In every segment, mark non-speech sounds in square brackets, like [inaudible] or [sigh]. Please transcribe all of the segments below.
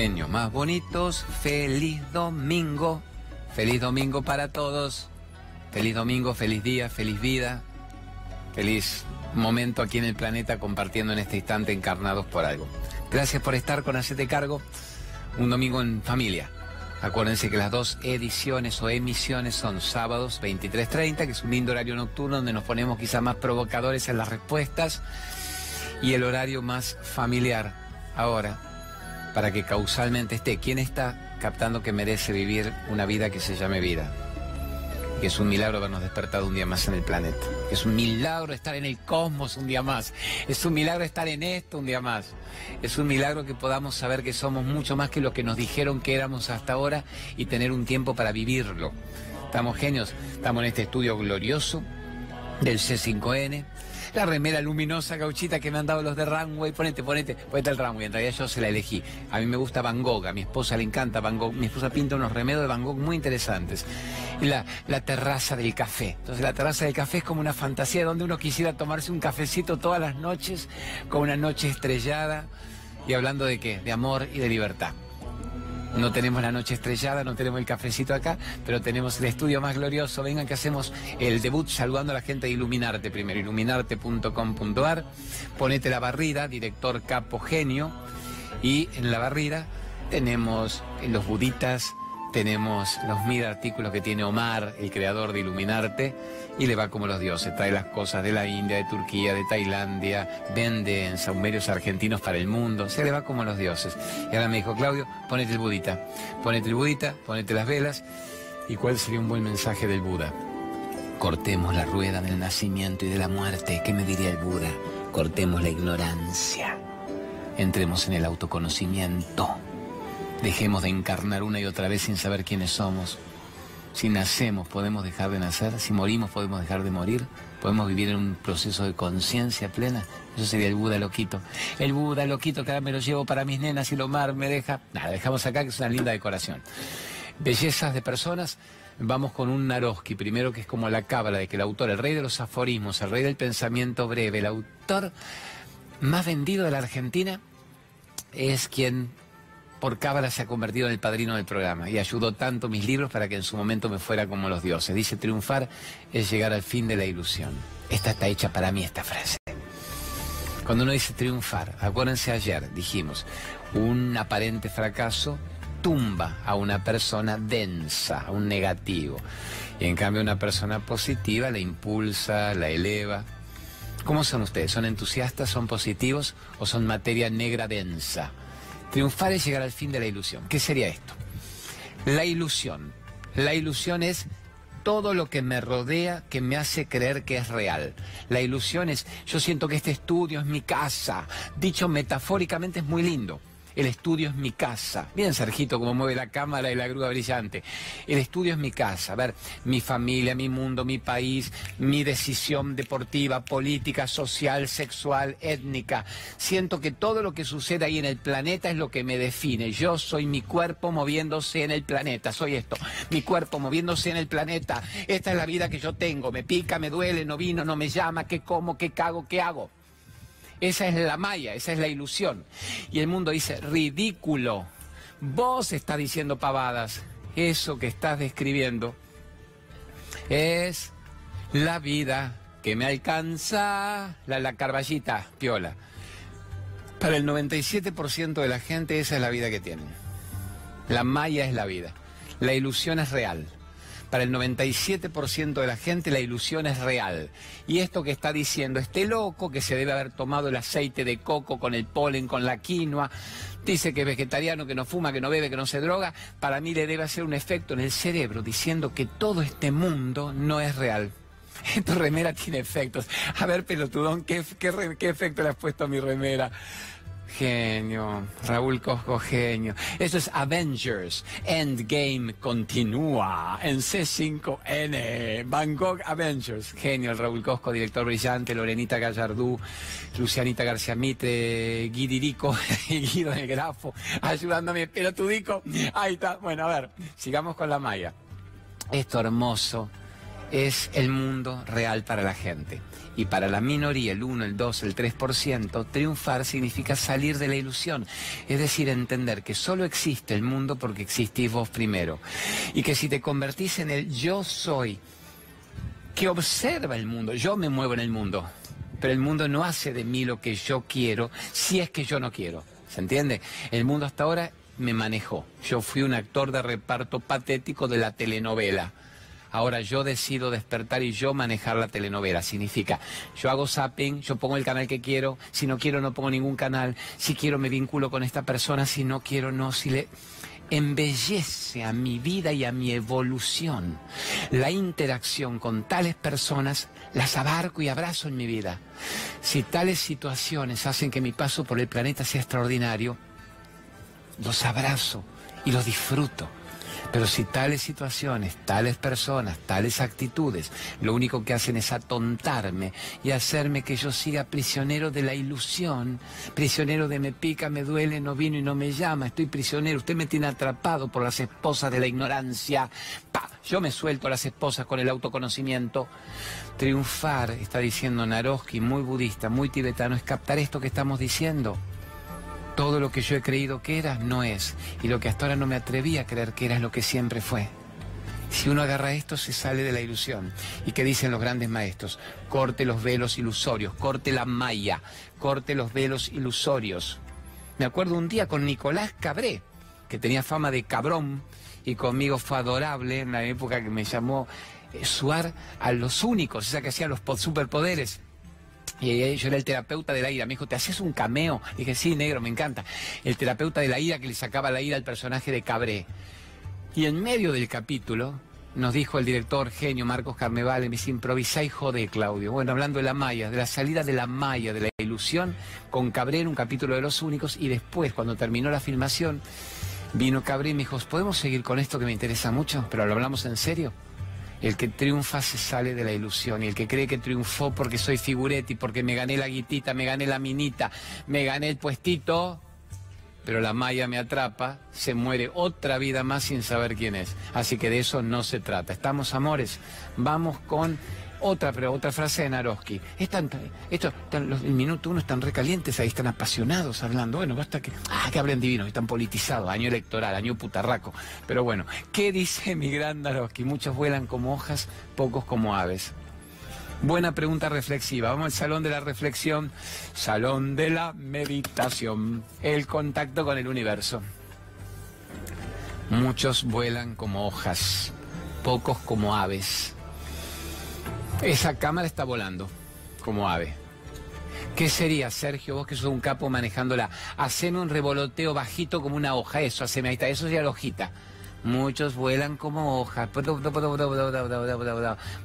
Más bonitos, feliz domingo, feliz domingo para todos, feliz domingo, feliz día, feliz vida, feliz momento aquí en el planeta compartiendo en este instante encarnados por algo. Gracias por estar con Hacete Cargo, un domingo en familia. Acuérdense que las dos ediciones o emisiones son sábados 23.30, que es un lindo horario nocturno donde nos ponemos quizá más provocadores en las respuestas, y el horario más familiar ahora, para que causalmente esté. ¿Quién está captando que merece vivir una vida que se llame vida? Que es un milagro habernos despertado un día más en el planeta. Es un milagro estar en el cosmos un día más. Es un milagro estar en esto un día más. Es un milagro que podamos saber que somos mucho más que lo que nos dijeron que éramos hasta ahora y tener un tiempo para vivirlo. Estamos genios, estamos en este estudio glorioso del C5N la remera luminosa gauchita que me han dado los de Runway, ponete, ponete, ponete el Runway, en realidad yo se la elegí. A mí me gusta Van Gogh, a mi esposa le encanta Van Gogh, mi esposa pinta unos remedios de Van Gogh muy interesantes. La, la terraza del café. Entonces la terraza del café es como una fantasía donde uno quisiera tomarse un cafecito todas las noches, con una noche estrellada, y hablando de qué, de amor y de libertad. No tenemos la noche estrellada, no tenemos el cafecito acá, pero tenemos el estudio más glorioso. Vengan que hacemos el debut saludando a la gente de Iluminarte primero, iluminarte.com.ar. Ponete la barrida, director Capo Genio. Y en la barrida tenemos los buditas, tenemos los mil artículos que tiene Omar, el creador de Iluminarte, y le va como los dioses. Trae las cosas de la India, de Turquía, de Tailandia, vende en saumerios argentinos para el mundo, se le va como los dioses. Y ahora me dijo, Claudio, ponete el budita, ponete el budita, ponete las velas. ¿Y cuál sería un buen mensaje del Buda? Cortemos la rueda del nacimiento y de la muerte. ¿Qué me diría el Buda? Cortemos la ignorancia. Entremos en el autoconocimiento. Dejemos de encarnar una y otra vez sin saber quiénes somos. Si nacemos podemos dejar de nacer, si morimos podemos dejar de morir, podemos vivir en un proceso de conciencia plena. Eso sería el Buda loquito. El Buda loquito que ahora me lo llevo para mis nenas y lo mar me deja. Nada, dejamos acá que es una linda decoración. Bellezas de personas. Vamos con un Naroski, primero que es como la cábala de que el autor, el rey de los aforismos, el rey del pensamiento breve, el autor más vendido de la Argentina, es quien por cábala se ha convertido en el padrino del programa y ayudó tanto mis libros para que en su momento me fuera como los dioses. Dice, triunfar es llegar al fin de la ilusión. Esta está hecha para mí, esta frase. Cuando uno dice triunfar, acuérdense ayer, dijimos, un aparente fracaso tumba a una persona densa, a un negativo. Y en cambio una persona positiva la impulsa, la eleva. ¿Cómo son ustedes? ¿Son entusiastas, son positivos o son materia negra densa? Triunfar es llegar al fin de la ilusión. ¿Qué sería esto? La ilusión. La ilusión es todo lo que me rodea que me hace creer que es real. La ilusión es, yo siento que este estudio es mi casa. Dicho metafóricamente es muy lindo. El estudio es mi casa. Bien, Sergito, como mueve la cámara y la grúa brillante. El estudio es mi casa. A ver, mi familia, mi mundo, mi país, mi decisión deportiva, política, social, sexual, étnica. Siento que todo lo que sucede ahí en el planeta es lo que me define. Yo soy mi cuerpo moviéndose en el planeta. Soy esto. Mi cuerpo moviéndose en el planeta. Esta es la vida que yo tengo. Me pica, me duele, no vino, no me llama. ¿Qué como? ¿Qué cago? ¿Qué hago? Esa es la malla, esa es la ilusión. Y el mundo dice, ridículo. Vos estás diciendo pavadas. Eso que estás describiendo es la vida que me alcanza, la, la carballita, piola. Para el 97% de la gente esa es la vida que tienen. La malla es la vida. La ilusión es real. Para el 97% de la gente la ilusión es real. Y esto que está diciendo este loco, que se debe haber tomado el aceite de coco con el polen, con la quinoa, dice que es vegetariano, que no fuma, que no bebe, que no se droga, para mí le debe hacer un efecto en el cerebro diciendo que todo este mundo no es real. [laughs] Tu remera tiene efectos. A ver, pelotudón, ¿qué, efecto le has puesto a mi remera? Genio, Raúl Cosco, genio. Eso es Avengers. Endgame continúa en C5N. Bangkok Avengers. Genio, Raúl Cosco, director brillante. Lorenita Gallardú, Lucianita García Mitre, Guidirico [laughs] Guido del Grafo, ayudándome. Pero tú, Ahí está. Bueno, a ver, sigamos con la malla. Esto hermoso es el mundo real para la gente. Y para la minoría, el 1, el 2, el 3%, triunfar significa salir de la ilusión. Es decir, entender que solo existe el mundo porque existís vos primero. Y que si te convertís en el yo soy, que observa el mundo, yo me muevo en el mundo, pero el mundo no hace de mí lo que yo quiero si es que yo no quiero. ¿Se entiende? El mundo hasta ahora me manejó. Yo fui un actor de reparto patético de la telenovela. Ahora yo decido despertar y yo manejar la telenovela. Significa, yo hago zapping, yo pongo el canal que quiero, si no quiero no pongo ningún canal, si quiero me vinculo con esta persona, si no quiero no, si le embellece a mi vida y a mi evolución. La interacción con tales personas las abarco y abrazo en mi vida. Si tales situaciones hacen que mi paso por el planeta sea extraordinario, los abrazo y los disfruto. Pero si tales situaciones, tales personas, tales actitudes, lo único que hacen es atontarme y hacerme que yo siga prisionero de la ilusión, prisionero de me pica, me duele, no vino y no me llama, estoy prisionero, usted me tiene atrapado por las esposas de la ignorancia. ¡Pa! Yo me suelto a las esposas con el autoconocimiento. Triunfar, está diciendo Naroski, muy budista, muy tibetano, es captar esto que estamos diciendo todo lo que yo he creído que era no es. Y lo que hasta ahora no me atreví a creer que era es lo que siempre fue. Si uno agarra esto, se sale de la ilusión. ¿Y qué dicen los grandes maestros? Corte los velos ilusorios, corte la malla, corte los velos ilusorios. Me acuerdo un día con Nicolás Cabré, que tenía fama de cabrón y conmigo fue adorable en la época que me llamó eh, Suar a los únicos, esa que hacía los superpoderes. Y yo era el terapeuta de la ira. Me dijo, ¿te haces un cameo? Y dije, sí, negro, me encanta. El terapeuta de la ira que le sacaba la ira al personaje de Cabré. Y en medio del capítulo nos dijo el director genio Marcos Carnevale, me dice, improvisa y jode, Claudio. Bueno, hablando de la maya, de la salida de la maya, de la ilusión, con Cabré en un capítulo de Los Únicos. Y después, cuando terminó la filmación, vino Cabré y me dijo, ¿podemos seguir con esto que me interesa mucho? Pero lo hablamos en serio. El que triunfa se sale de la ilusión y el que cree que triunfó porque soy figuretti, porque me gané la guitita, me gané la minita, me gané el puestito, pero la malla me atrapa, se muere otra vida más sin saber quién es. Así que de eso no se trata. Estamos, amores, vamos con otra, pero otra frase de Naroski. Están, esto, los, el minuto uno están recalientes, ahí están apasionados hablando. Bueno, basta que, ah, que hablen divinos, están politizados, año electoral, año putarraco. Pero bueno, ¿qué dice mi gran Naroski? Muchos vuelan como hojas, pocos como aves. Buena pregunta reflexiva. Vamos al salón de la reflexión, salón de la meditación, el contacto con el universo. Muchos vuelan como hojas, pocos como aves. Esa cámara está volando, como ave. ¿Qué sería, Sergio, vos que sos un capo manejándola? Haceme un revoloteo bajito como una hoja, eso, haceme ahí está, eso sería la hojita. Muchos vuelan como hojas,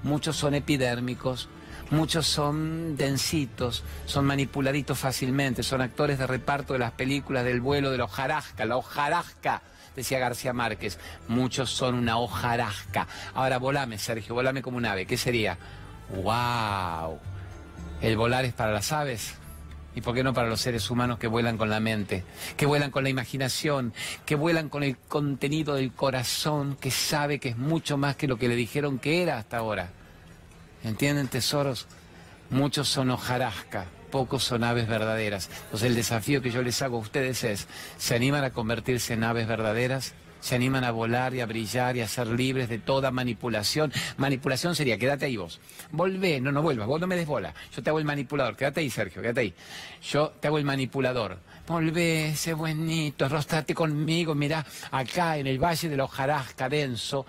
muchos son epidérmicos, muchos son densitos, son manipuladitos fácilmente, son actores de reparto de las películas del vuelo de la hojarasca, la hojarasca decía García Márquez, muchos son una hojarasca. Ahora volame, Sergio, volame como un ave, ¿qué sería? ¡Wow! El volar es para las aves. ¿Y por qué no para los seres humanos que vuelan con la mente, que vuelan con la imaginación, que vuelan con el contenido del corazón, que sabe que es mucho más que lo que le dijeron que era hasta ahora? ¿Entienden, tesoros? Muchos son hojarasca, pocos son aves verdaderas. Entonces el desafío que yo les hago a ustedes es, ¿se animan a convertirse en aves verdaderas? Se animan a volar y a brillar y a ser libres de toda manipulación. Manipulación sería, quédate ahí vos. Volvé, no, no vuelvas, vos no me des bola. Yo te hago el manipulador, quédate ahí, Sergio, quédate ahí. Yo te hago el manipulador. Volvé, ese buenito, rostrate conmigo, mirá, acá en el Valle de la Hojarasca denso,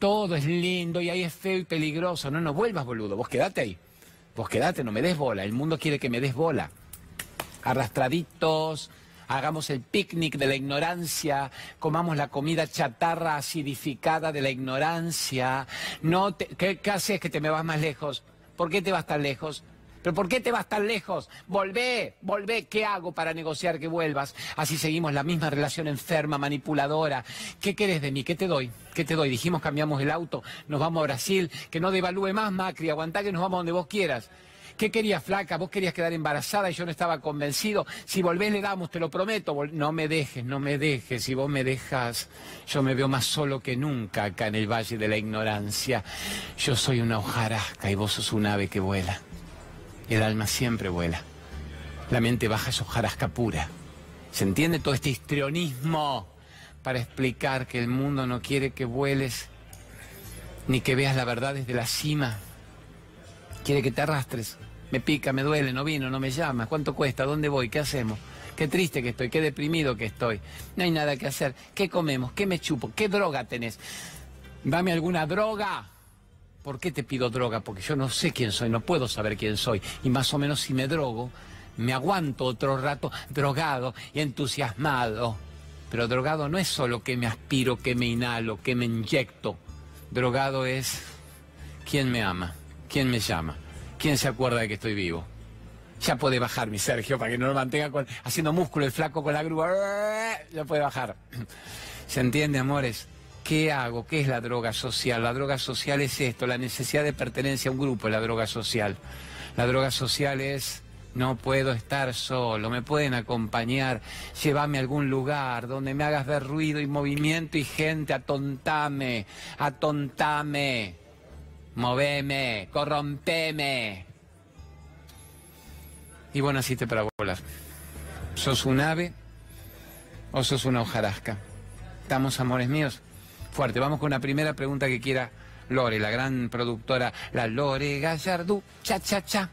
todo es lindo y ahí es feo y peligroso. No, no vuelvas, boludo, vos quédate ahí. Vos quédate, no me des bola. El mundo quiere que me des bola. Arrastraditos, hagamos el picnic de la ignorancia, comamos la comida chatarra acidificada de la ignorancia. No ¿qué, ¿Qué haces que te me vas más lejos? ¿Por qué te vas tan lejos? ¿Pero por qué te vas tan lejos? Volvé, volvé. ¿Qué hago para negociar que vuelvas? Así seguimos la misma relación enferma, manipuladora. ¿Qué querés de mí? ¿Qué te doy? ¿Qué te doy? Dijimos cambiamos el auto, nos vamos a Brasil, que no devalúe más Macri, aguantá que nos vamos donde vos quieras. ¿Qué querías, flaca? Vos querías quedar embarazada y yo no estaba convencido. Si volvés le damos, te lo prometo. No me dejes, no me dejes. Si vos me dejas, yo me veo más solo que nunca acá en el Valle de la Ignorancia. Yo soy una hojarasca y vos sos un ave que vuela. El alma siempre vuela. La mente baja es hojarasca pura. ¿Se entiende todo este histrionismo para explicar que el mundo no quiere que vueles ni que veas la verdad desde la cima? Quiere que te arrastres. Me pica, me duele, no vino, no me llama. ¿Cuánto cuesta? ¿Dónde voy? ¿Qué hacemos? Qué triste que estoy, qué deprimido que estoy. No hay nada que hacer. ¿Qué comemos? ¿Qué me chupo? ¿Qué droga tenés? Dame alguna droga. ¿Por qué te pido droga? Porque yo no sé quién soy, no puedo saber quién soy. Y más o menos si me drogo, me aguanto otro rato drogado y entusiasmado. Pero drogado no es solo que me aspiro, que me inhalo, que me inyecto. Drogado es quién me ama, quién me llama. ¿Quién se acuerda de que estoy vivo? Ya puede bajar mi Sergio para que no lo mantenga haciendo músculo el flaco con la grúa. Ya puede bajar. [clears throat] ¿Se entiende, amores? ¿Qué hago? ¿Qué es la droga social? La droga social es esto, la necesidad de pertenencia a un grupo es la droga social. La droga social es no puedo estar solo, me pueden acompañar, llévame a algún lugar donde me hagas ver ruido y movimiento y gente, atontame, atontame moveme, corrompeme. Y bueno, naciste para volar. ¿Sos un ave o sos una hojarasca? ¿Estamos, amores míos? Fuerte. Vamos con la primera pregunta que quiera Lore, la gran productora, la Lore Gallardú. Cha, cha, cha.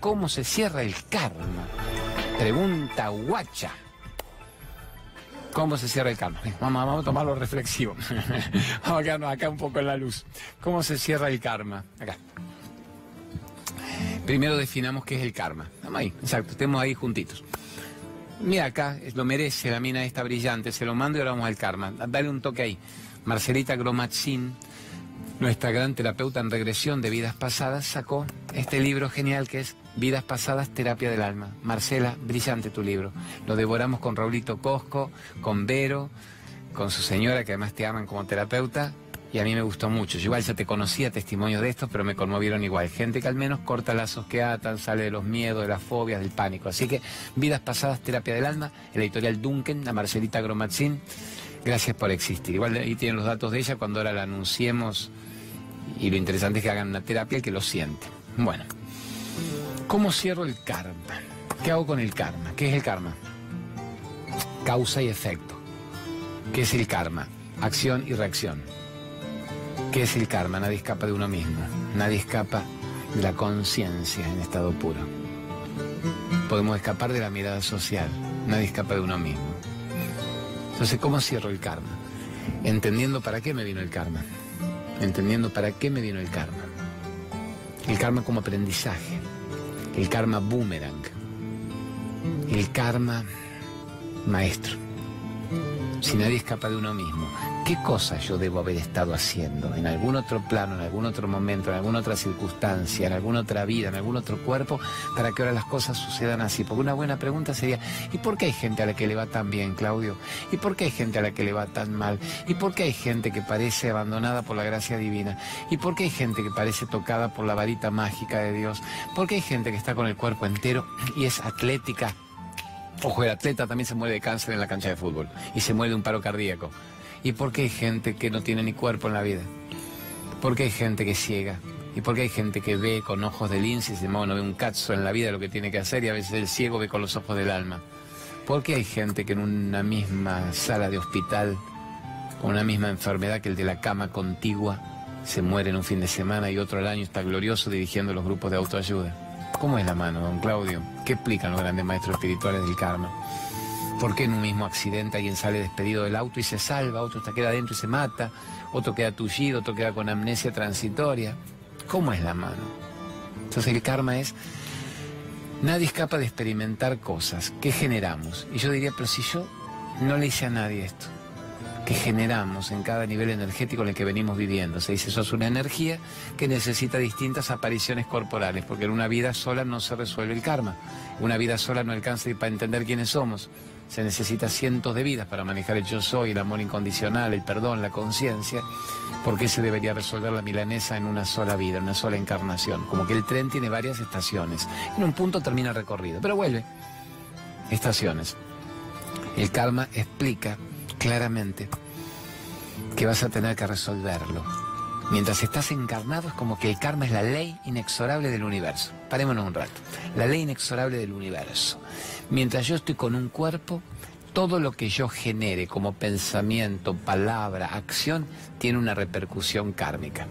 ¿Cómo se cierra el karma? Pregunta guacha. ¿Cómo se cierra el karma? Vamos, vamos a tomarlo reflexivo. [laughs] vamos a quedarnos acá un poco en la luz. ¿Cómo se cierra el karma? Acá. Primero definamos qué es el karma. Vamos ahí, exacto, estemos ahí juntitos. Mira acá, lo merece la mina esta brillante, se lo mando y ahora vamos al karma. Dale un toque ahí. Marcelita Gromatzin, nuestra gran terapeuta en regresión de vidas pasadas, sacó este libro genial que es Vidas Pasadas, Terapia del Alma. Marcela, brillante tu libro. Lo devoramos con Raulito Cosco, con Vero, con su señora, que además te aman como terapeuta, y a mí me gustó mucho. Yo igual ya te conocía testimonios de estos, pero me conmovieron igual. Gente que al menos corta lazos que atan, sale de los miedos, de las fobias, del pánico. Así que, Vidas Pasadas, Terapia del Alma, el editorial Duncan, la Marcelita Gromatzin, gracias por existir. Igual ahí tienen los datos de ella cuando ahora la anunciemos, y lo interesante es que hagan una terapia el que lo siente. Bueno. ¿Cómo cierro el karma? ¿Qué hago con el karma? ¿Qué es el karma? Causa y efecto. ¿Qué es el karma? Acción y reacción. ¿Qué es el karma? Nadie escapa de uno mismo. Nadie escapa de la conciencia en estado puro. Podemos escapar de la mirada social. Nadie escapa de uno mismo. Entonces, ¿cómo cierro el karma? Entendiendo para qué me vino el karma. Entendiendo para qué me vino el karma. El karma como aprendizaje el karma boomerang, el karma maestro. Si nadie escapa de uno mismo, ¿qué cosa yo debo haber estado haciendo en algún otro plano, en algún otro momento, en alguna otra circunstancia, en alguna otra vida, en algún otro cuerpo, para que ahora las cosas sucedan así? Porque una buena pregunta sería, ¿y por qué hay gente a la que le va tan bien, Claudio? ¿Y por qué hay gente a la que le va tan mal? ¿Y por qué hay gente que parece abandonada por la gracia divina? ¿Y por qué hay gente que parece tocada por la varita mágica de Dios? ¿Por qué hay gente que está con el cuerpo entero y es atlética? Ojo, el atleta también se muere de cáncer en la cancha de fútbol y se muere de un paro cardíaco. ¿Y por qué hay gente que no tiene ni cuerpo en la vida? ¿Por qué hay gente que ciega? ¿Y por qué hay gente que ve con ojos de lince y se no ve un cazo en la vida lo que tiene que hacer y a veces el ciego ve con los ojos del alma? ¿Por qué hay gente que en una misma sala de hospital, con una misma enfermedad que el de la cama contigua, se muere en un fin de semana y otro al año está glorioso dirigiendo los grupos de autoayuda? ¿Cómo es la mano, don Claudio? ¿Qué explican los grandes maestros espirituales del karma? ¿Por qué en un mismo accidente alguien sale despedido del auto y se salva, otro se queda adentro y se mata, otro queda tullido, otro queda con amnesia transitoria? ¿Cómo es la mano? Entonces el karma es, nadie escapa de experimentar cosas. ¿Qué generamos? Y yo diría, pero si yo no le hice a nadie esto, que generamos en cada nivel energético en el que venimos viviendo. Se dice, eso es una energía que necesita distintas apariciones corporales, porque en una vida sola no se resuelve el karma. Una vida sola no alcanza para entender quiénes somos. Se necesita cientos de vidas para manejar el yo soy, el amor incondicional, el perdón, la conciencia. ¿Por qué se debería resolver la milanesa en una sola vida, en una sola encarnación? Como que el tren tiene varias estaciones. En un punto termina el recorrido, pero vuelve. Estaciones. El karma explica claramente que vas a tener que resolverlo. Mientras estás encarnado es como que el karma es la ley inexorable del universo. Parémonos un rato. La ley inexorable del universo. Mientras yo estoy con un cuerpo, todo lo que yo genere como pensamiento, palabra, acción, tiene una repercusión kármica.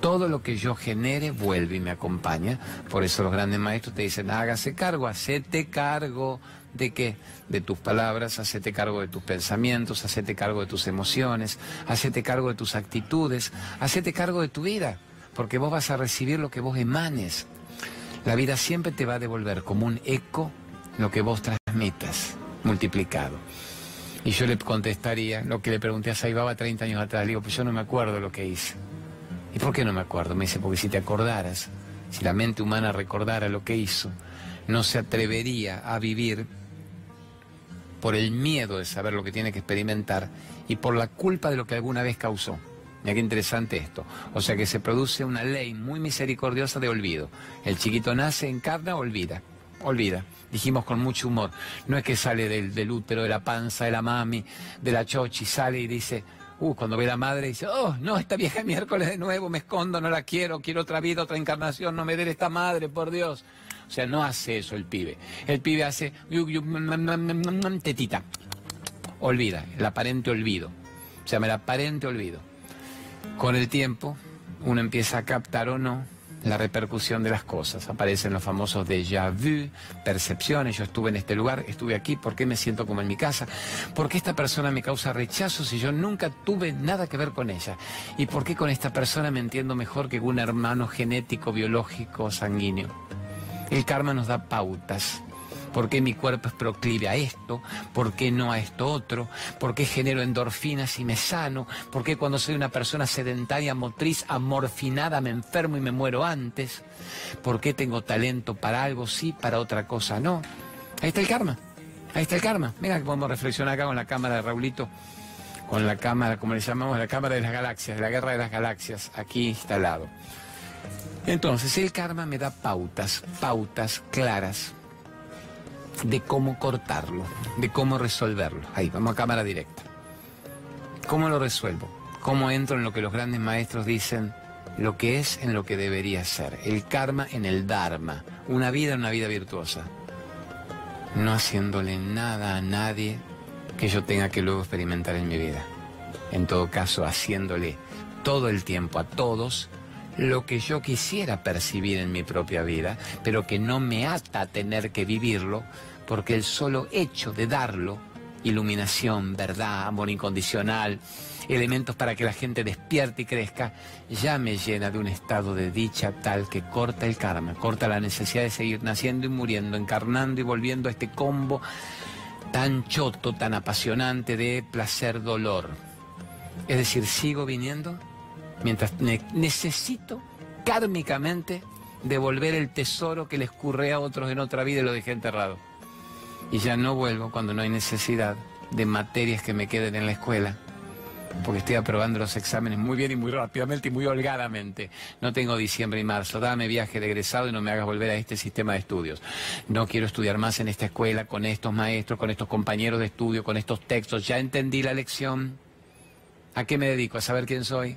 Todo lo que yo genere vuelve y me acompaña. Por eso los grandes maestros te dicen, hágase cargo, hacete cargo ¿De qué? De tus palabras, hacete cargo de tus pensamientos, hacete cargo de tus emociones, hacete cargo de tus actitudes, hacete cargo de tu vida, porque vos vas a recibir lo que vos emanes. La vida siempre te va a devolver como un eco lo que vos transmitas, multiplicado. Y yo le contestaría lo que le pregunté a Saibaba 30 años atrás, le digo, pues yo no me acuerdo lo que hice. ¿Y por qué no me acuerdo? Me dice, porque si te acordaras, si la mente humana recordara lo que hizo, no se atrevería a vivir por el miedo de saber lo que tiene que experimentar y por la culpa de lo que alguna vez causó. Mira qué interesante esto. O sea que se produce una ley muy misericordiosa de olvido. El chiquito nace, encarna, olvida. Olvida. Dijimos con mucho humor. No es que sale del, útero, de la panza, de la mami, de la chochi, sale y dice, uh, cuando ve la madre dice, oh, no, esta vieja miércoles de nuevo, me escondo, no la quiero, quiero otra vida, otra encarnación, no me dé esta madre, por Dios. O sea, no hace eso el pibe. El pibe hace tetita. Olvida, el aparente olvido. Se llama el aparente olvido. Con el tiempo, uno empieza a captar o no la repercusión de las cosas. Aparecen los famosos déjà vu, percepciones. Yo estuve en este lugar, estuve aquí, ¿por qué me siento como en mi casa? ¿Por qué esta persona me causa rechazo si yo nunca tuve nada que ver con ella? ¿Y por qué con esta persona me entiendo mejor que con un hermano genético, biológico, sanguíneo? El karma nos da pautas. ¿Por qué mi cuerpo es proclive a esto? ¿Por qué no a esto otro? ¿Por qué genero endorfinas y me sano? ¿Por qué cuando soy una persona sedentaria, motriz, amorfinada, me enfermo y me muero antes? ¿Por qué tengo talento para algo sí, para otra cosa no? Ahí está el karma. Ahí está el karma. Mira que podemos reflexionar acá con la cámara de Raulito, con la cámara, como le llamamos, la cámara de las galaxias, la guerra de las galaxias, aquí instalado. Entonces, el karma me da pautas, pautas claras de cómo cortarlo, de cómo resolverlo. Ahí, vamos a cámara directa. ¿Cómo lo resuelvo? ¿Cómo entro en lo que los grandes maestros dicen, lo que es en lo que debería ser? El karma en el dharma, una vida en una vida virtuosa. No haciéndole nada a nadie que yo tenga que luego experimentar en mi vida. En todo caso, haciéndole todo el tiempo a todos lo que yo quisiera percibir en mi propia vida, pero que no me ata a tener que vivirlo, porque el solo hecho de darlo, iluminación, verdad, amor incondicional, elementos para que la gente despierte y crezca, ya me llena de un estado de dicha tal que corta el karma, corta la necesidad de seguir naciendo y muriendo, encarnando y volviendo a este combo tan choto, tan apasionante de placer-dolor. Es decir, sigo viniendo mientras necesito kármicamente devolver el tesoro que les curré a otros en otra vida y lo dejé enterrado. Y ya no vuelvo cuando no hay necesidad de materias que me queden en la escuela, porque estoy aprobando los exámenes muy bien y muy rápidamente y muy holgadamente. No tengo diciembre y marzo, dame viaje de egresado y no me hagas volver a este sistema de estudios. No quiero estudiar más en esta escuela con estos maestros, con estos compañeros de estudio, con estos textos. Ya entendí la lección. ¿A qué me dedico? ¿A saber quién soy?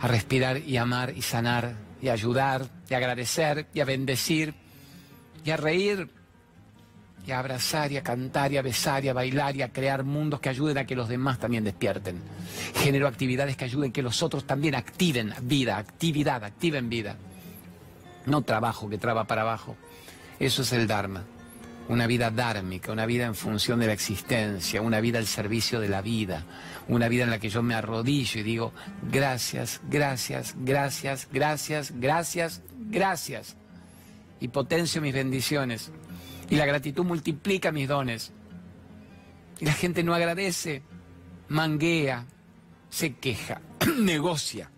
A respirar y amar y sanar y ayudar y agradecer y a bendecir y a reír y a abrazar y a cantar y a besar y a bailar y a crear mundos que ayuden a que los demás también despierten. Genero actividades que ayuden que los otros también activen vida, actividad, activen vida. No trabajo que traba para abajo. Eso es el Dharma una vida dármica, una vida en función de la existencia, una vida al servicio de la vida, una vida en la que yo me arrodillo y digo, gracias, gracias, gracias, gracias, gracias, gracias. Y potencio mis bendiciones. Y la gratitud multiplica mis dones. Y la gente no agradece, manguea, se queja, [clears throat] negocia.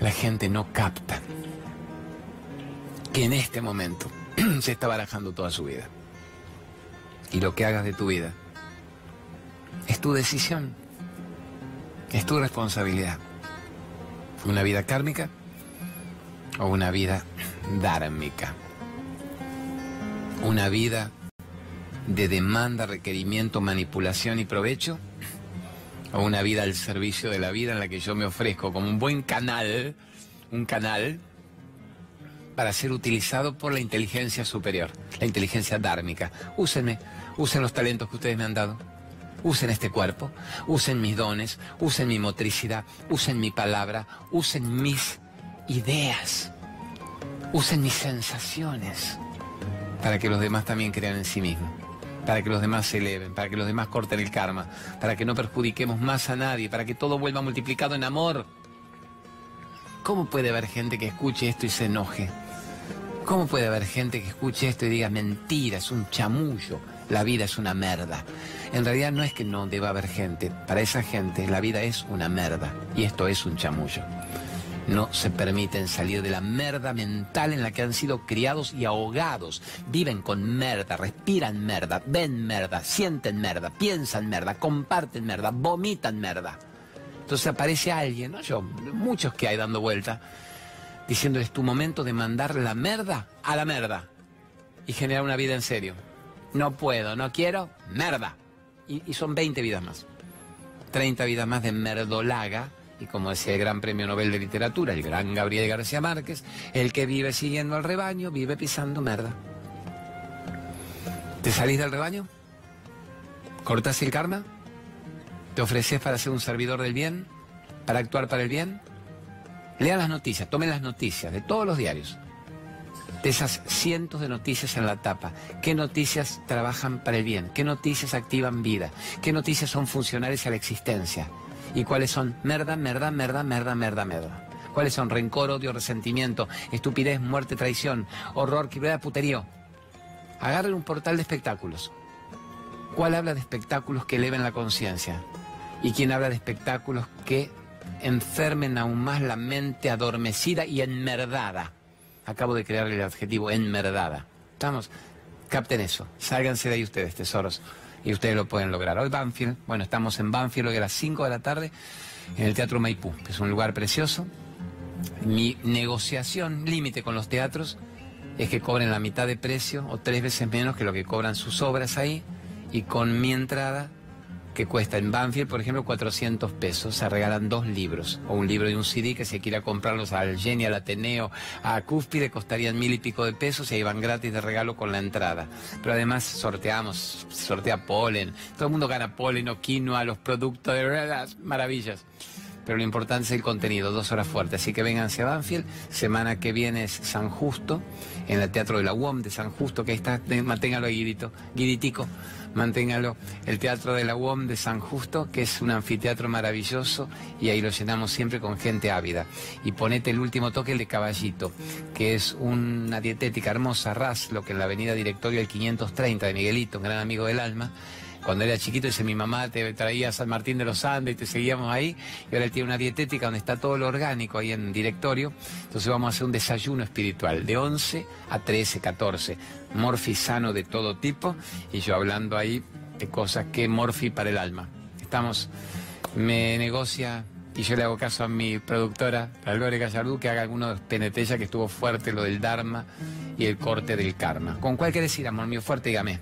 La gente no capta que en este momento [clears throat] se está barajando toda su vida. y lo que hagas de tu vida. Es tu decisión, es tu responsabilidad. Una vida kármica o una vida dármica. Una vida de demanda, requerimiento, manipulación y provecho. O una vida al servicio de la vida en la que yo me ofrezco como un buen canal, un canal para ser utilizado por la inteligencia superior, la inteligencia dármica. Úsenme, usen los talentos que ustedes me han dado. Usen este cuerpo, usen mis dones, usen mi motricidad, usen mi palabra, usen mis ideas, usen mis sensaciones para que los demás también crean en sí mismos, para que los demás se eleven, para que los demás corten el karma, para que no perjudiquemos más a nadie, para que todo vuelva multiplicado en amor. ¿Cómo puede haber gente que escuche esto y se enoje? ¿Cómo puede haber gente que escuche esto y diga mentira, es un chamullo, la vida es una merda? En realidad no es que no deba haber gente, para esa gente la vida es una merda y esto es un chamullo. No se permiten salir de la merda mental en la que han sido criados y ahogados. Viven con merda, respiran merda, ven merda, sienten merda, piensan merda, comparten merda, vomitan merda. Entonces aparece alguien, yo, muchos que hay dando vuelta, diciéndoles tu momento de mandar la merda a la merda y generar una vida en serio. No puedo, no quiero, merda. Y, son 20 vidas más. 30 vidas más de merdolaga. Y como decía el gran premio Nobel de Literatura, el gran Gabriel García Márquez, el que vive siguiendo al rebaño, vive pisando merda. ¿Te salís del rebaño? ¿Cortas el karma? ¿Te ofreces para ser un servidor del bien? ¿Para actuar para el bien? Lean las noticias, tomen las noticias de todos los diarios. De esas cientos de noticias en la tapa. ¿Qué noticias trabajan para el bien? ¿Qué noticias activan vida? ¿Qué noticias son funcionales a la existencia? ¿Y cuáles son merda, merda, merda, merda, merda, merda? ¿Cuáles son rencor, odio, resentimiento, estupidez, muerte, traición, horror, crueldad, puterío? Agarren un portal de espectáculos. ¿Cuál habla de espectáculos que eleven la conciencia? ¿Y quién habla de espectáculos que enfermen aún más la mente adormecida y enmerdada. Acabo de crear el adjetivo enmerdada. ¿Estamos? Capten eso. Sálganse de ahí ustedes, tesoros. Y ustedes lo pueden lograr. Hoy Banfield, bueno, estamos en Banfield hoy a las 5 de la tarde en el Teatro Maipú, que es un lugar precioso. Mi negociación, límite con los teatros, es que cobren la mitad de precio o tres veces menos que lo que cobran sus obras ahí. Y con mi entrada que cuesta en Banfield, por ejemplo, 400 pesos. Se regalan dos libros, o un libro y un CD que se quiera comprarlos al Geni, al Ateneo, a Cúspide, costarían mil y pico de pesos y ahí van gratis de regalo con la entrada. Pero además sorteamos, sortea polen, todo el mundo gana polen o quinoa, los productos de las maravillas pero lo importante es el contenido, dos horas fuertes. Así que vénganse a Banfield. Semana que viene es San Justo, en el Teatro de la UOM de San Justo, que ahí está, manténgalo ahí, guidito, guiditico manténgalo, el Teatro de la UOM de San Justo, que es un anfiteatro maravilloso y ahí lo llenamos siempre con gente ávida. Y ponete el último toque, el de Caballito, que es una dietética hermosa, Ras, lo que en la avenida Directorio el 530 de Miguelito, un gran amigo del alma, cuando era chiquito, dice mi mamá te traía a San Martín de los Andes y te seguíamos ahí. Y ahora él tiene una dietética donde está todo lo orgánico ahí en directorio. Entonces vamos a hacer un desayuno espiritual de 11 a 13, 14. Morfi sano de todo tipo. Y yo hablando ahí de cosas que morfi para el alma. Estamos, me negocia y yo le hago caso a mi productora, Albore Gallardú, que haga algunos penetella que estuvo fuerte lo del Dharma y el corte del karma. ¿Con cuál querés ir, amor mío? Fuerte, dígame.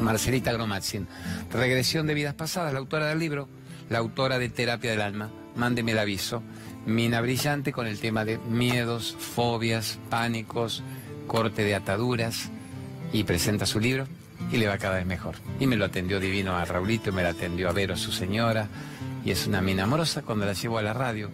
Marcelita Gromatzin. Regresión de vidas pasadas, la autora del libro, la autora de Terapia del Alma. Mándeme el aviso. Mina Brillante con el tema de miedos, fobias, pánicos, corte de ataduras. Y presenta su libro y le va cada vez mejor. Y me lo atendió divino a Raulito, me la atendió a Vero, su señora. Y es una mina amorosa cuando la llevo a la radio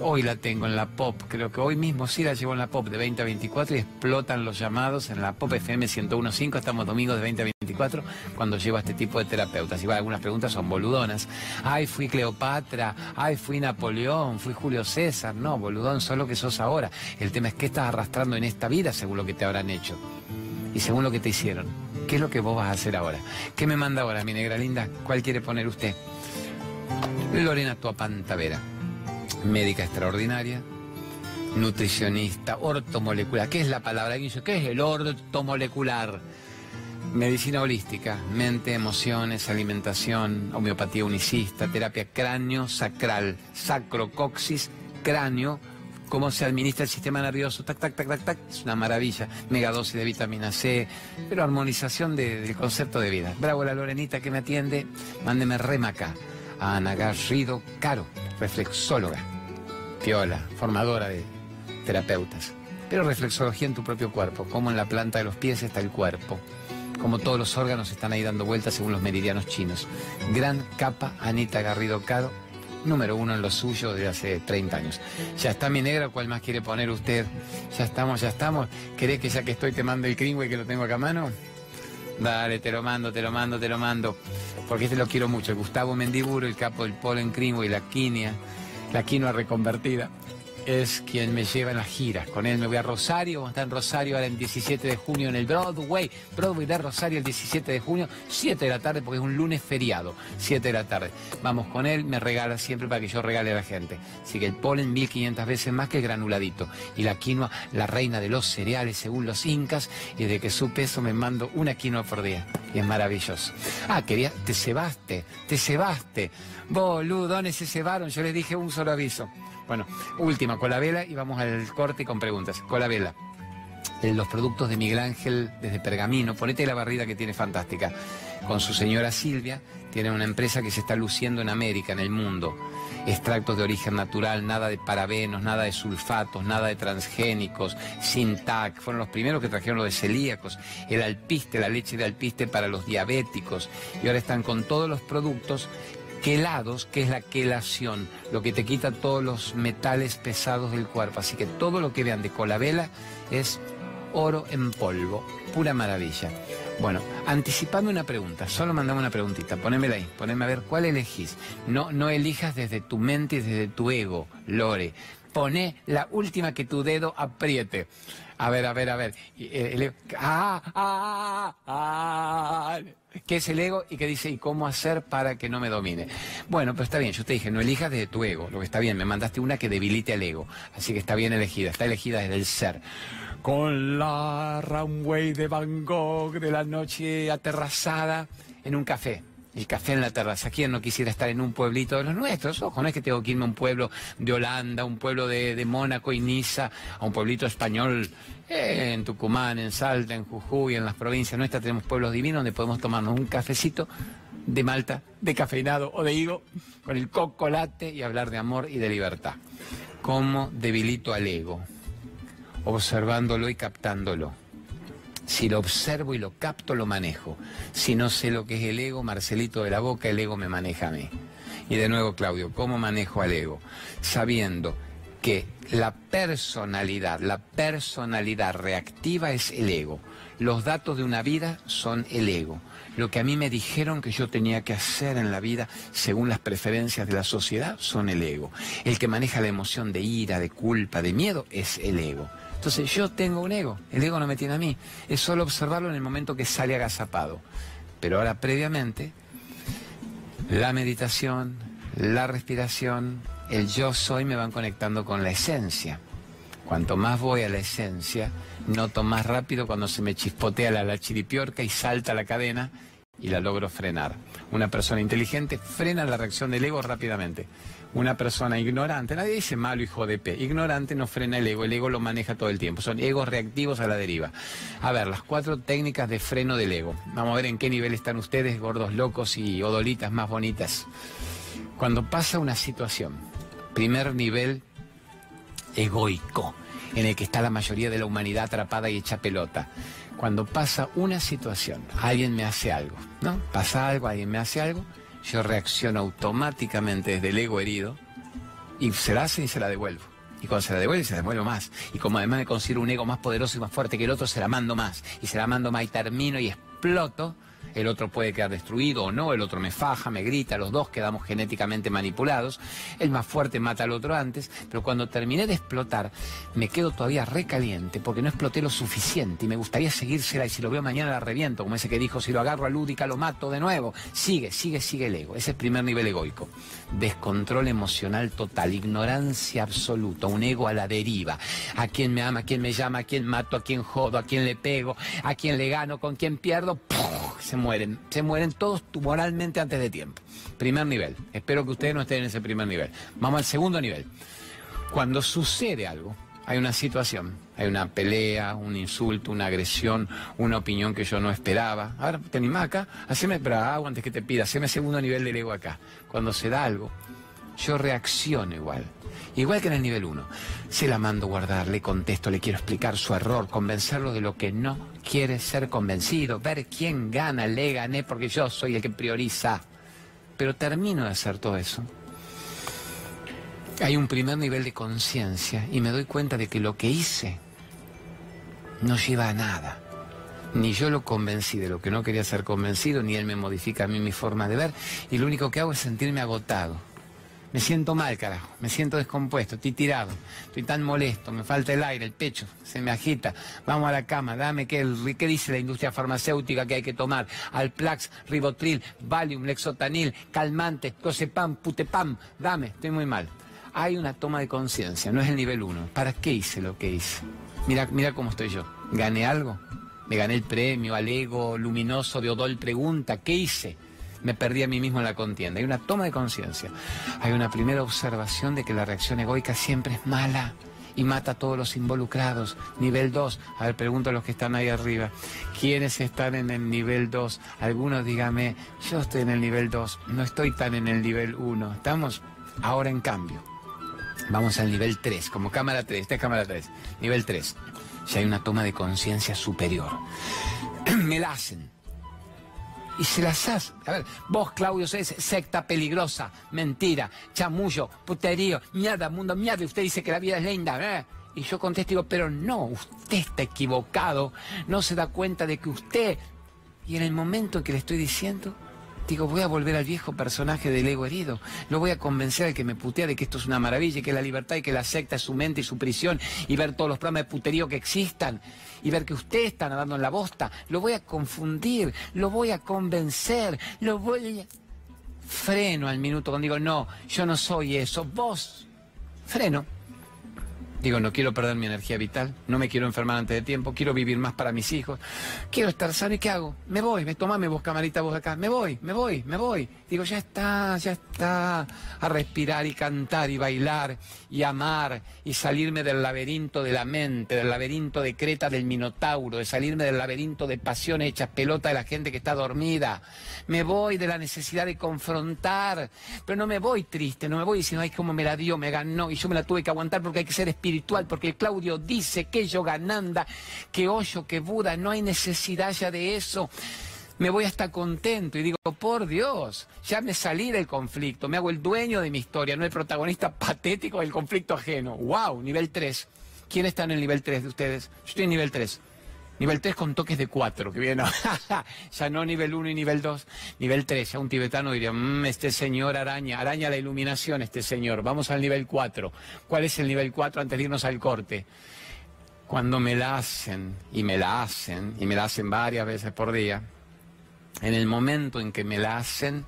Hoy la tengo en la pop, creo que hoy mismo sí la llevo en la pop de 20 a 24 y explotan los llamados en la pop FM 101.5, estamos domingos de 20 a 24 cuando llevo a este tipo de terapeutas. Igual algunas preguntas son boludonas. Ay, fui Cleopatra, ay, fui Napoleón, fui Julio César. No, boludón, solo que sos ahora. El tema es qué estás arrastrando en esta vida según lo que te habrán hecho y según lo que te hicieron. ¿Qué es lo que vos vas a hacer ahora? ¿Qué me manda ahora, mi negra linda? ¿Cuál quiere poner usted? Lorena Tuapantavera médica extraordinaria, nutricionista, ortomolecular. ¿Qué es la palabra, Guillo? ¿Qué es el ortomolecular? Medicina holística, mente, emociones, alimentación, homeopatía unicista, terapia cráneo sacral, sacrocoxis, cráneo, cómo se administra el sistema nervioso, tac, tac, tac, tac, tac, es una maravilla. Megadosis de vitamina C, pero armonización del concepto de vida. Bravo la Lorenita que me atiende, mándeme remaca a Ana Garrido Caro, reflexóloga, piola, formadora de terapeutas. Pero reflexología en tu propio cuerpo, como en la planta de los pies está el cuerpo como todos los órganos están ahí dando vueltas según los meridianos chinos. Gran capa Anita Garrido Caro, número uno en lo suyo desde hace 30 años. Ya está mi negra, ¿cuál más quiere poner usted? Ya estamos, ya estamos. ¿Querés que ya que estoy te mando el y que lo tengo acá a mano? Dale, te lo mando, te lo mando, te lo mando. Porque este lo quiero mucho. Gustavo Mendiburo, el capo del polen y la quinoa, la quinoa reconvertida es quien me lleva en las giras. Con él me voy a Rosario, vamos a estar en Rosario ahora el 17 de junio en el Broadway. Broadway de Rosario el 17 de junio, 7 de la tarde, porque es un lunes feriado, 7 de la tarde. Vamos con él, me regala siempre para que yo regale a la gente. Así que el polen 1500 veces más que el granuladito. Y la quinoa, la reina de los cereales según los incas, y de que su peso me mando una quinoa por día. Y es maravilloso. Ah, quería, te cebaste, te cebaste. Boludones se cebaron, yo les dije un solo aviso. Bueno, última, con la vela y vamos al corte con preguntas. Con la vela. Eh, los productos de Miguel Ángel desde Pergamino, ponete la barrida que tiene fantástica. Con su señora Silvia, tiene una empresa que se está luciendo en América, en el mundo. Extractos de origen natural, nada de parabenos, nada de sulfatos, nada de transgénicos, sin TAC. Fueron los primeros que trajeron lo de celíacos, el alpiste, la leche de alpiste para los diabéticos. Y ahora están con todos los productos quelados, que es la quelación, lo que te quita todos los metales pesados del cuerpo. Así que todo lo que vean de colabela es oro en polvo, pura maravilla. Bueno, anticipando una pregunta, solo mandame una preguntita, ponémela ahí, poneme a ver cuál elegís. No, no elijas desde tu mente y desde tu ego, Lore. Poné la última que tu dedo apriete. A ver, a ver, a ver. Eh, ah, ah, ah, ¿Qué es el ego? Y que dice, ¿y cómo hacer para que no me domine? Bueno, pero está bien, yo te dije, no elijas desde tu ego, lo que está bien, me mandaste una que debilite al ego, así que está bien elegida, está elegida desde el ser. Con la runway de Van Gogh de la noche aterrazada en un café el café en la terraza. ¿Quién no quisiera estar en un pueblito de los nuestros? Ojo, no es que tengo que irme a un pueblo de Holanda, un pueblo de, Mónaco y Niza, a un pueblito español eh, en Tucumán, en Salta, en Jujuy, en las provincias nuestras tenemos pueblos divinos donde podemos tomarnos un cafecito de malta, de cafeinado o de higo, con el cocolate y hablar de amor y de libertad. ¿Cómo debilito al ego? Observándolo y captándolo si lo observo y lo capto, lo manejo. Si no sé lo que es el ego, Marcelito de la Boca, el ego me maneja a mí. Y de nuevo, Claudio, ¿cómo manejo al ego? Sabiendo que la personalidad, la personalidad reactiva es el ego. Los datos de una vida son el ego. Lo que a mí me dijeron que yo tenía que hacer en la vida según las preferencias de la sociedad son el ego. El que maneja la emoción de ira, de culpa, de miedo es el ego. Entonces yo tengo un ego, el ego no me tiene a mí, es solo observarlo en el momento que sale agazapado. Pero ahora previamente, la meditación, la respiración, el yo soy me van conectando con la esencia. Cuanto más voy a la esencia, noto más rápido cuando se me chispotea la, la chiripiorca y salta la cadena y la logro frenar. Una persona inteligente frena la reacción del ego rápidamente una persona ignorante, nadie dice malo hijo de P, ignorante no frena el ego, el ego lo maneja todo el tiempo, son egos reactivos a la deriva. A ver, las cuatro técnicas de freno del ego. Vamos a ver en qué nivel están ustedes, gordos locos y odolitas más bonitas. Cuando pasa una situación, primer nivel egoico, en el que está la mayoría de la humanidad atrapada y hecha pelota. Cuando pasa una situación, alguien me hace algo, ¿no? Pasa algo, alguien me hace algo, yo reacciono automáticamente desde el ego herido y se la hace y se la devuelvo. Y cuando se la devuelve, se la devuelvo más. Y como además me considero un ego más poderoso y más fuerte que el otro, se la mando más. Y se la mando más y termino y exploto el otro puede quedar destruido o no, el otro me faja, me grita, los dos quedamos genéticamente manipulados, el más fuerte mata al otro antes, pero cuando terminé de explotar me quedo todavía recaliente porque no exploté lo suficiente y me gustaría seguírsela y si lo veo mañana la reviento, como ese que dijo, si lo agarro a Lúdica lo mato de nuevo. Sigue, sigue, sigue el ego, ese es el primer nivel egoico. Descontrol emocional total, ignorancia absoluta, un ego a la deriva. A quién me ama, a quién me llama, a quién mato, a quién jodo, a quién le pego, a quién le gano, con quién pierdo, se mueren. Se mueren todos tumoralmente antes de tiempo. Primer nivel. Espero que ustedes no estén en ese primer nivel. Vamos al segundo nivel. Cuando sucede algo, hay una situación, hay una pelea, un insulto, una agresión, una opinión que yo no esperaba. Ahora, ¿te animás acá? Haceme, agua antes que te pida, haceme segundo nivel del ego acá. Cuando se da algo, yo reacciono igual. Igual que en el nivel 1. Se la mando guardar, le contesto, le quiero explicar su error, convencerlo de lo que no quiere ser convencido, ver quién gana, le gané porque yo soy el que prioriza. Pero termino de hacer todo eso. Hay un primer nivel de conciencia y me doy cuenta de que lo que hice no lleva a nada. Ni yo lo convencí de lo que no quería ser convencido, ni él me modifica a mí mi forma de ver, y lo único que hago es sentirme agotado. Me siento mal, carajo, me siento descompuesto, estoy tirado, estoy tan molesto, me falta el aire, el pecho, se me agita. Vamos a la cama, dame qué, dice la industria farmacéutica que hay que tomar. Alplax, Ribotril, Valium, Lexotanil, calmante, Cosepam, Putepam, dame, estoy muy mal. Hay una toma de conciencia, no es el nivel 1. ¿Para qué hice lo que hice? Mira, mira cómo estoy yo. ¿Gané algo? Me gané el premio al ego luminoso de Odol Pregunta. ¿Qué hice? Me perdí a mí mismo en la contienda. Hay una toma de conciencia. Hay una primera observación de que la reacción egoica siempre es mala y mata a todos los involucrados. Nivel 2. A ver, pregunto a los que están ahí arriba. ¿Quiénes están en el nivel 2? Algunos dígame, yo estoy en el nivel 2, no estoy tan en el nivel 1. Estamos ahora en cambio. Vamos al nivel 3, como cámara 3, esta es cámara 3. Nivel 3. Ya hay una toma de conciencia superior. [clears throat] Me la hacen y se las hace. A ver, vos, Claudio, sos secta peligrosa, mentira, chamullo, puterío, mierda, mundo, mierda. Y usted dice que la vida es linda, ¿eh? Y yo contesto, digo, pero no, usted está equivocado. No se da cuenta de que usted. Y en el momento en que le estoy diciendo, Digo, voy a volver al viejo personaje del ego herido. Lo voy a convencer al que me putea de que esto es una maravilla, y que la libertad y que la secta es su mente y su prisión, y ver todos los programas de puterío que existan, y ver que usted está nadando en la bosta. Lo voy a confundir, lo voy a convencer, lo voy a... Freno al minuto cuando digo, no, yo no soy eso, vos. Freno. Digo, no quiero perder mi energía vital, no me quiero enfermar antes de tiempo, quiero vivir más para mis hijos, quiero estar sano y ¿qué hago? Me voy, me tomame vos camarita vos acá, me voy, me voy, me voy. Digo, ya está, ya está, a respirar y cantar y bailar y amar y salirme del laberinto de la mente, del laberinto de Creta del Minotauro, de salirme del laberinto de pasiones hechas pelota de la gente que está dormida. Me voy de la necesidad de confrontar, pero no me voy triste, no me voy diciendo, ay, cómo me la dio, me ganó y yo me la tuve que aguantar porque hay que ser espiritual porque Claudio dice que yo gananda, que hoyo, que Buda, no hay necesidad ya de eso. Me voy hasta contento y digo, por Dios, ya me salí del conflicto, me hago el dueño de mi historia, no el protagonista [laughs] patético del conflicto ajeno. ¡Wow! Nivel 3. ¿Quién está en el nivel 3 de ustedes? Yo estoy en nivel 3. Nivel 3 con toques de 4, que bien, [laughs] ya no nivel 1 y nivel 2, nivel 3, ya un tibetano diría, mmm, este señor araña, araña la iluminación este señor, vamos al nivel 4. ¿Cuál es el nivel 4 antes de irnos al corte? Cuando me la hacen, y me la hacen, y me la hacen varias veces por día, en el momento en que me la hacen,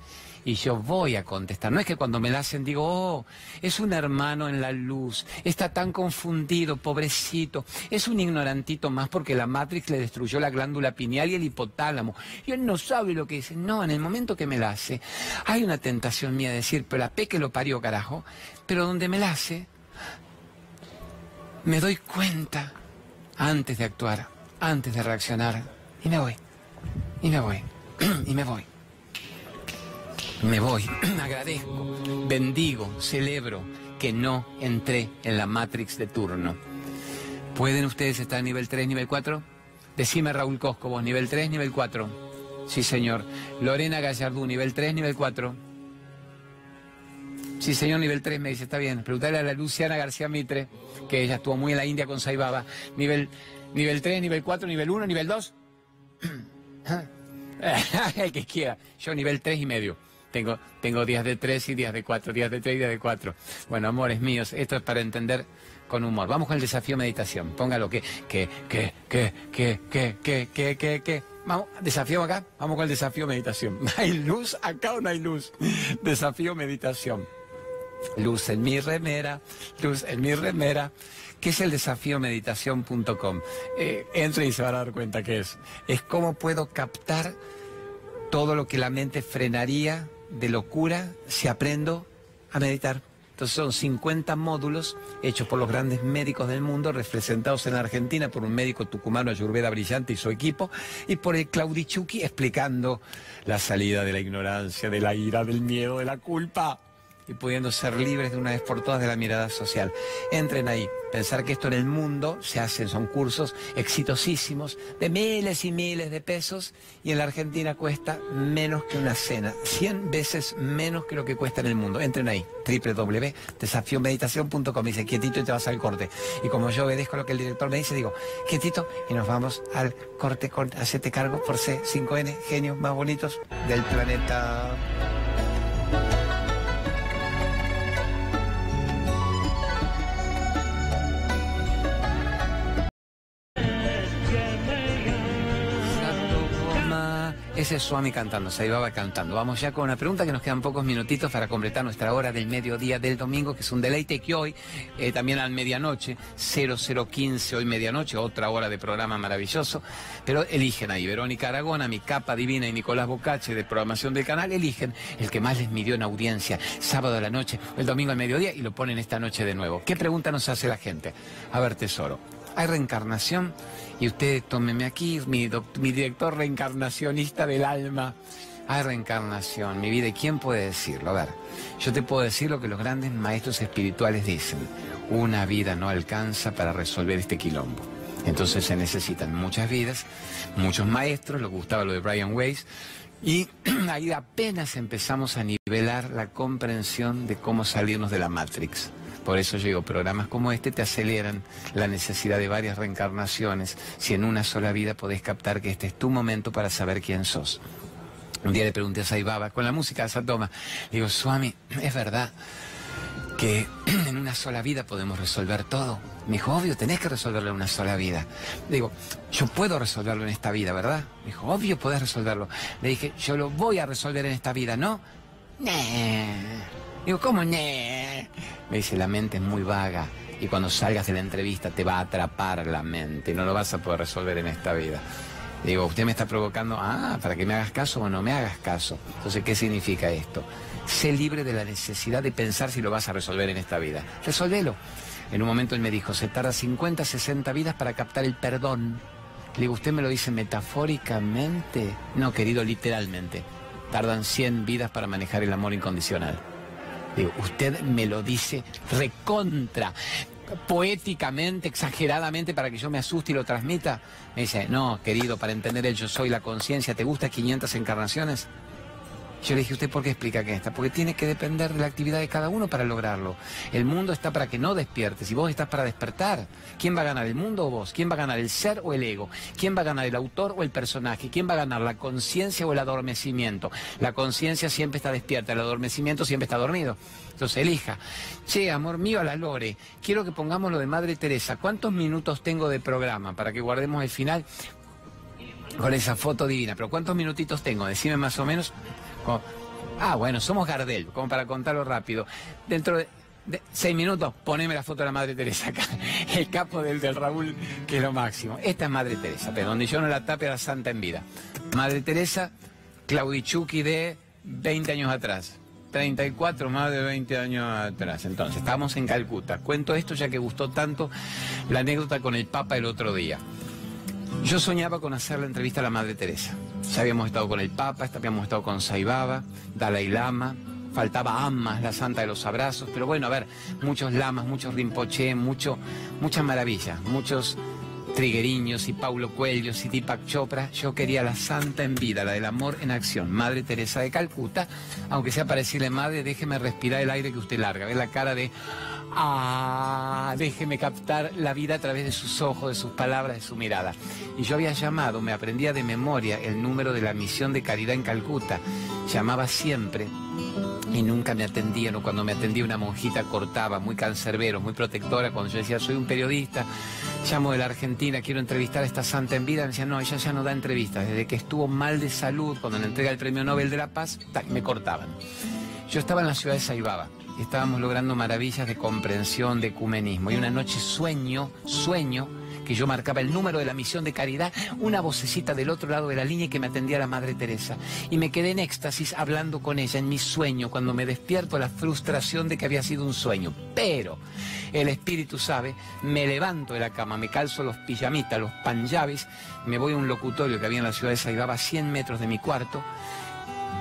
y yo voy a contestar. No es que cuando me la hacen digo, oh, es un hermano en la luz, está tan confundido, pobrecito, es un ignorantito más porque la Matrix le destruyó la glándula pineal y el hipotálamo. Y él no sabe lo que dice. No, en el momento que me la hace, hay una tentación mía de decir, pero la pe que lo parió, carajo. Pero donde me la hace, me doy cuenta antes de actuar, antes de reaccionar, y me voy, y me voy, [clears throat] y me voy. Me voy, [clears throat] agradezco, bendigo, celebro que no entré en la Matrix de turno. ¿Pueden ustedes estar nivel 3, nivel 4? Decime Raúl Cosco, vos, nivel 3, nivel 4. Sí, señor. Lorena Gallardú, nivel 3, nivel 4. Sí, señor, nivel 3, me dice, está bien. Preguntarle a la Luciana García Mitre, que ella estuvo muy en la India con Saibaba. Nivel, nivel 3, nivel 4, nivel 1, nivel 2. [clears throat] [laughs] el que quiera. Yo nivel 3 y medio. Tengo, tengo días de 3 y días de 4, días de 3 y días de 4. Bueno, amores míos, esto es para entender con humor. Vamos con el desafío meditación. Póngalo que, que, que, que, que, que, que, que, que, que. Vamos, desafío acá. Vamos con el desafío meditación. [laughs] ¿Hay luz acá o no hay luz? Desafío meditación. Luz en mi remera, luz en mi remera. ¿Qué es el desafío meditación.com? Eh, entre y se van a dar cuenta que es. Es cómo puedo captar todo lo que la mente frenaría de locura si aprendo a meditar. Entonces son 50 módulos hechos por los grandes médicos del mundo, representados en Argentina por un médico tucumano Ayurveda Brillante y su equipo, y por el Claudichuki explicando la salida de la ignorancia, de la ira, del miedo, de la culpa y pudiendo ser libres de una vez por todas de la mirada social. Entren ahí. Pensar que esto en el mundo se hacen, son cursos exitosísimos de miles y miles de pesos y en la Argentina cuesta menos que una cena, 100 veces menos que lo que cuesta en el mundo. Entren ahí, www.desafiomeditación.com. Dice, quietito y te vas al corte. Y como yo obedezco lo que el director me dice, digo, quietito y nos vamos al corte, corte. Hacete cargo por C5N, genios más bonitos del planeta. Ese es Swami cantando, se iba cantando. Vamos ya con una pregunta que nos quedan pocos minutitos para completar nuestra hora del mediodía del domingo, que es un deleite que hoy, eh, también a medianoche, 0015, hoy medianoche, otra hora de programa maravilloso, pero eligen ahí, Verónica Aragona, mi capa divina y Nicolás Bocache de programación del canal, eligen el que más les midió en audiencia, sábado a la noche, el domingo al mediodía y lo ponen esta noche de nuevo. ¿Qué pregunta nos hace la gente? A ver, tesoro, ¿hay reencarnación? Y usted tómeme aquí, mi, mi director reencarnacionista del alma. Hay reencarnación, mi vida, ¿y quién puede decirlo? A ver, yo te puedo decir lo que los grandes maestros espirituales dicen. Una vida no alcanza para resolver este quilombo. Entonces se necesitan muchas vidas, muchos maestros, lo que gustaba lo de Brian Weiss, y [clears throat] ahí apenas empezamos a nivelar la comprensión de cómo salirnos de la Matrix. Por eso yo digo, programas como este te aceleran la necesidad de varias reencarnaciones si en una sola vida podés captar que este es tu momento para saber quién sos. Un día le pregunté a Saibaba, con la música de Satoma, digo, Swami, ¿es verdad que [clears throat] en una sola vida podemos resolver todo? Me dijo, obvio, tenés que resolverlo en una sola vida. Digo, yo puedo resolverlo en esta vida, ¿verdad? Me dijo, obvio, podés resolverlo. Le dije, yo lo voy a resolver en esta vida, ¿no? Digo, ¿cómo ne? Me dice, la mente es muy vaga y cuando salgas de la entrevista te va a atrapar la mente y no lo vas a poder resolver en esta vida. Digo, usted me está provocando, ah, para que me hagas caso o no me hagas caso. Entonces, ¿qué significa esto? Sé libre de la necesidad de pensar si lo vas a resolver en esta vida. Resolvelo. En un momento él me dijo, se tarda 50, 60 vidas para captar el perdón. Le digo, ¿usted me lo dice metafóricamente? No, querido, literalmente. Tardan 100 vidas para manejar el amor incondicional. Digo, usted me lo dice recontra, poéticamente, exageradamente, para que yo me asuste y lo transmita. Me dice, no, querido, para entender el yo soy, la conciencia, ¿te gusta 500 encarnaciones? Yo le dije, ¿usted por qué explica que esta? Porque tiene que depender de la actividad de cada uno para lograrlo. El mundo está para que no despiertes y vos estás para despertar. ¿Quién va a ganar, el mundo o vos? ¿Quién va a ganar, el ser o el ego? ¿Quién va a ganar, el autor o el personaje? ¿Quién va a ganar, la conciencia o el adormecimiento? La conciencia siempre está despierta, el adormecimiento siempre está dormido. Entonces elija. Che, amor mío, a la Lore, quiero que pongamos lo de Madre Teresa. ¿Cuántos minutos tengo de programa para que guardemos el final? con esa foto divina. Pero ¿cuántos minutitos tengo? Decime más o menos. Ah, bueno, somos Gardel, como para contarlo rápido. Dentro de, seis minutos, poneme la foto de la Madre Teresa acá. [laughs] El capo del, del Raúl, que es lo máximo. Esta es Madre Teresa, pero donde yo no la tape a la santa en vida. Madre Teresa, Claudichuki de 20 años atrás. 34, más de 20 años atrás. Entonces, estamos en Calcuta. Cuento esto ya que gustó tanto la anécdota con el Papa el otro día. Yo soñaba con hacer la entrevista a la Madre Teresa. Ya habíamos estado con el Papa, habíamos estado con Saibaba, Dalai Lama, faltaba Amma, la santa de los abrazos, pero bueno, a ver, muchos lamas, muchos rinpoche, mucho, muchas maravillas, muchos Trigueriños y Paulo Cuellos y Deepak Chopra, yo quería la santa en vida, la del amor en acción, Madre Teresa de Calcuta, aunque sea para decirle, Madre, déjeme respirar el aire que usted larga, ve la cara de, ah, déjeme captar la vida a través de sus ojos, de sus palabras, de su mirada. Y yo había llamado, me aprendía de memoria el número de la misión de caridad en Calcuta, llamaba siempre y nunca me atendían o cuando me atendía una monjita cortaba, muy cancerbero, muy protectora, cuando yo decía soy un periodista, llamo de la Argentina, quiero entrevistar a esta santa en vida, me decían no, ella ya no da entrevistas, desde que estuvo mal de salud, cuando le entrega el premio Nobel de la Paz, me cortaban. Yo estaba en la ciudad de Saibaba, estábamos logrando maravillas de comprensión, de ecumenismo, y una noche sueño, sueño, que yo marcaba el número de la misión de caridad, una vocecita del otro lado de la línea y que me atendía la Madre Teresa. Y me quedé en éxtasis hablando con ella en mi sueño, cuando me despierto la frustración de que había sido un sueño. Pero el Espíritu sabe, me levanto de la cama, me calzo los pijamitas, los panjabis, me voy a un locutorio que había en la ciudad de Saibaba a 100 metros de mi cuarto.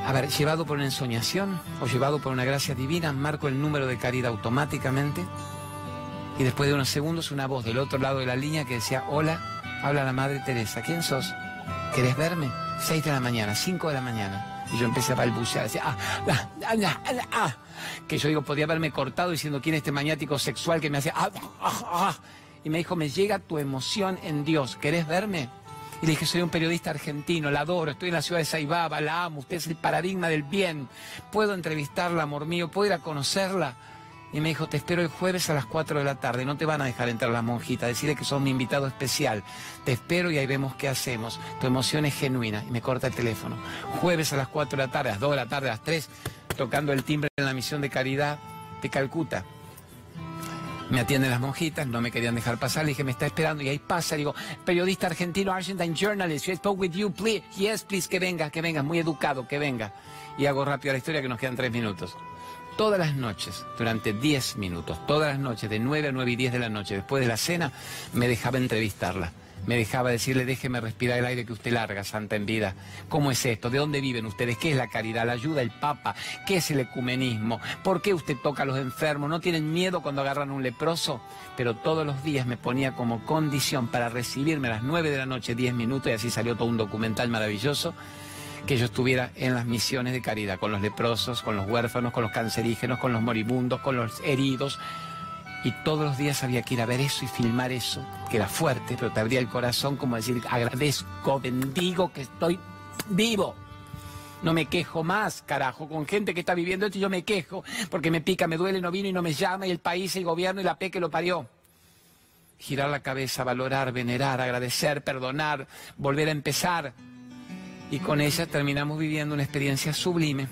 A ver, llevado por una ensoñación o llevado por una gracia divina, marco el número de caridad automáticamente y después de unos segundos una voz del otro lado de la línea que decía, hola, habla la Madre Teresa, ¿quién sos? ¿Querés verme? Seis de la mañana, cinco de la mañana. Y yo empecé a balbucear, decía, ah, ah, ah, ah, ah, que yo digo, podía haberme cortado diciendo quién es este maniático sexual que me hacía, ah, ah, ah. Y me dijo, me llega tu emoción en Dios, ¿querés verme? Y le dije, soy un periodista argentino, la adoro, estoy en la ciudad de Saibaba, la amo, usted es el paradigma del bien. ¿Puedo entrevistarla, amor mío? ¿Puedo ir a conocerla? Y me dijo, te espero el jueves a las 4 de la tarde, no te van a dejar entrar las monjitas, decirle que son mi invitado especial. Te espero y ahí vemos qué hacemos. Tu emoción es genuina. Y me corta el teléfono. Jueves a las 4 de la tarde, a las 2 de la tarde, a las 3, tocando el timbre en la misión de caridad de Calcuta. Me atienden las monjitas, no me querían dejar pasar, le dije, me está esperando, y ahí pasa, digo, periodista argentino, Argentine journalist, I spoke with you, please, yes, please, que venga, que venga, muy educado, que venga. Y hago rápido la historia que nos quedan tres minutos todas las noches, durante 10 minutos, todas las noches, de 9 a 9 y 10 de la noche, después de la cena, me dejaba entrevistarla. Me dejaba decirle, déjeme respirar el aire que usted larga, santa en vida. ¿Cómo es esto? ¿De dónde viven ustedes? ¿Qué es la caridad? ¿La ayuda? ¿El Papa? ¿Qué es el ecumenismo? ¿Por qué usted toca a los enfermos? ¿No tienen miedo cuando agarran un leproso? Pero todos los días me ponía como condición para recibirme a las 9 de la noche, 10 minutos, y así salió todo un documental maravilloso que yo estuviera en las misiones de caridad, con los leprosos, con los huérfanos, con los cancerígenos, con los moribundos, con los heridos. Y todos los días había que ir a ver eso y filmar eso, que era fuerte, pero te abría el corazón como decir, agradezco, bendigo que estoy vivo. No me quejo más, carajo, con gente que está viviendo esto y yo me quejo porque me pica, me duele, no vino y no me llama y el país, el gobierno y la P que lo parió. Girar la cabeza, valorar, venerar, agradecer, perdonar, volver a empezar y con ella terminamos viviendo una experiencia sublime.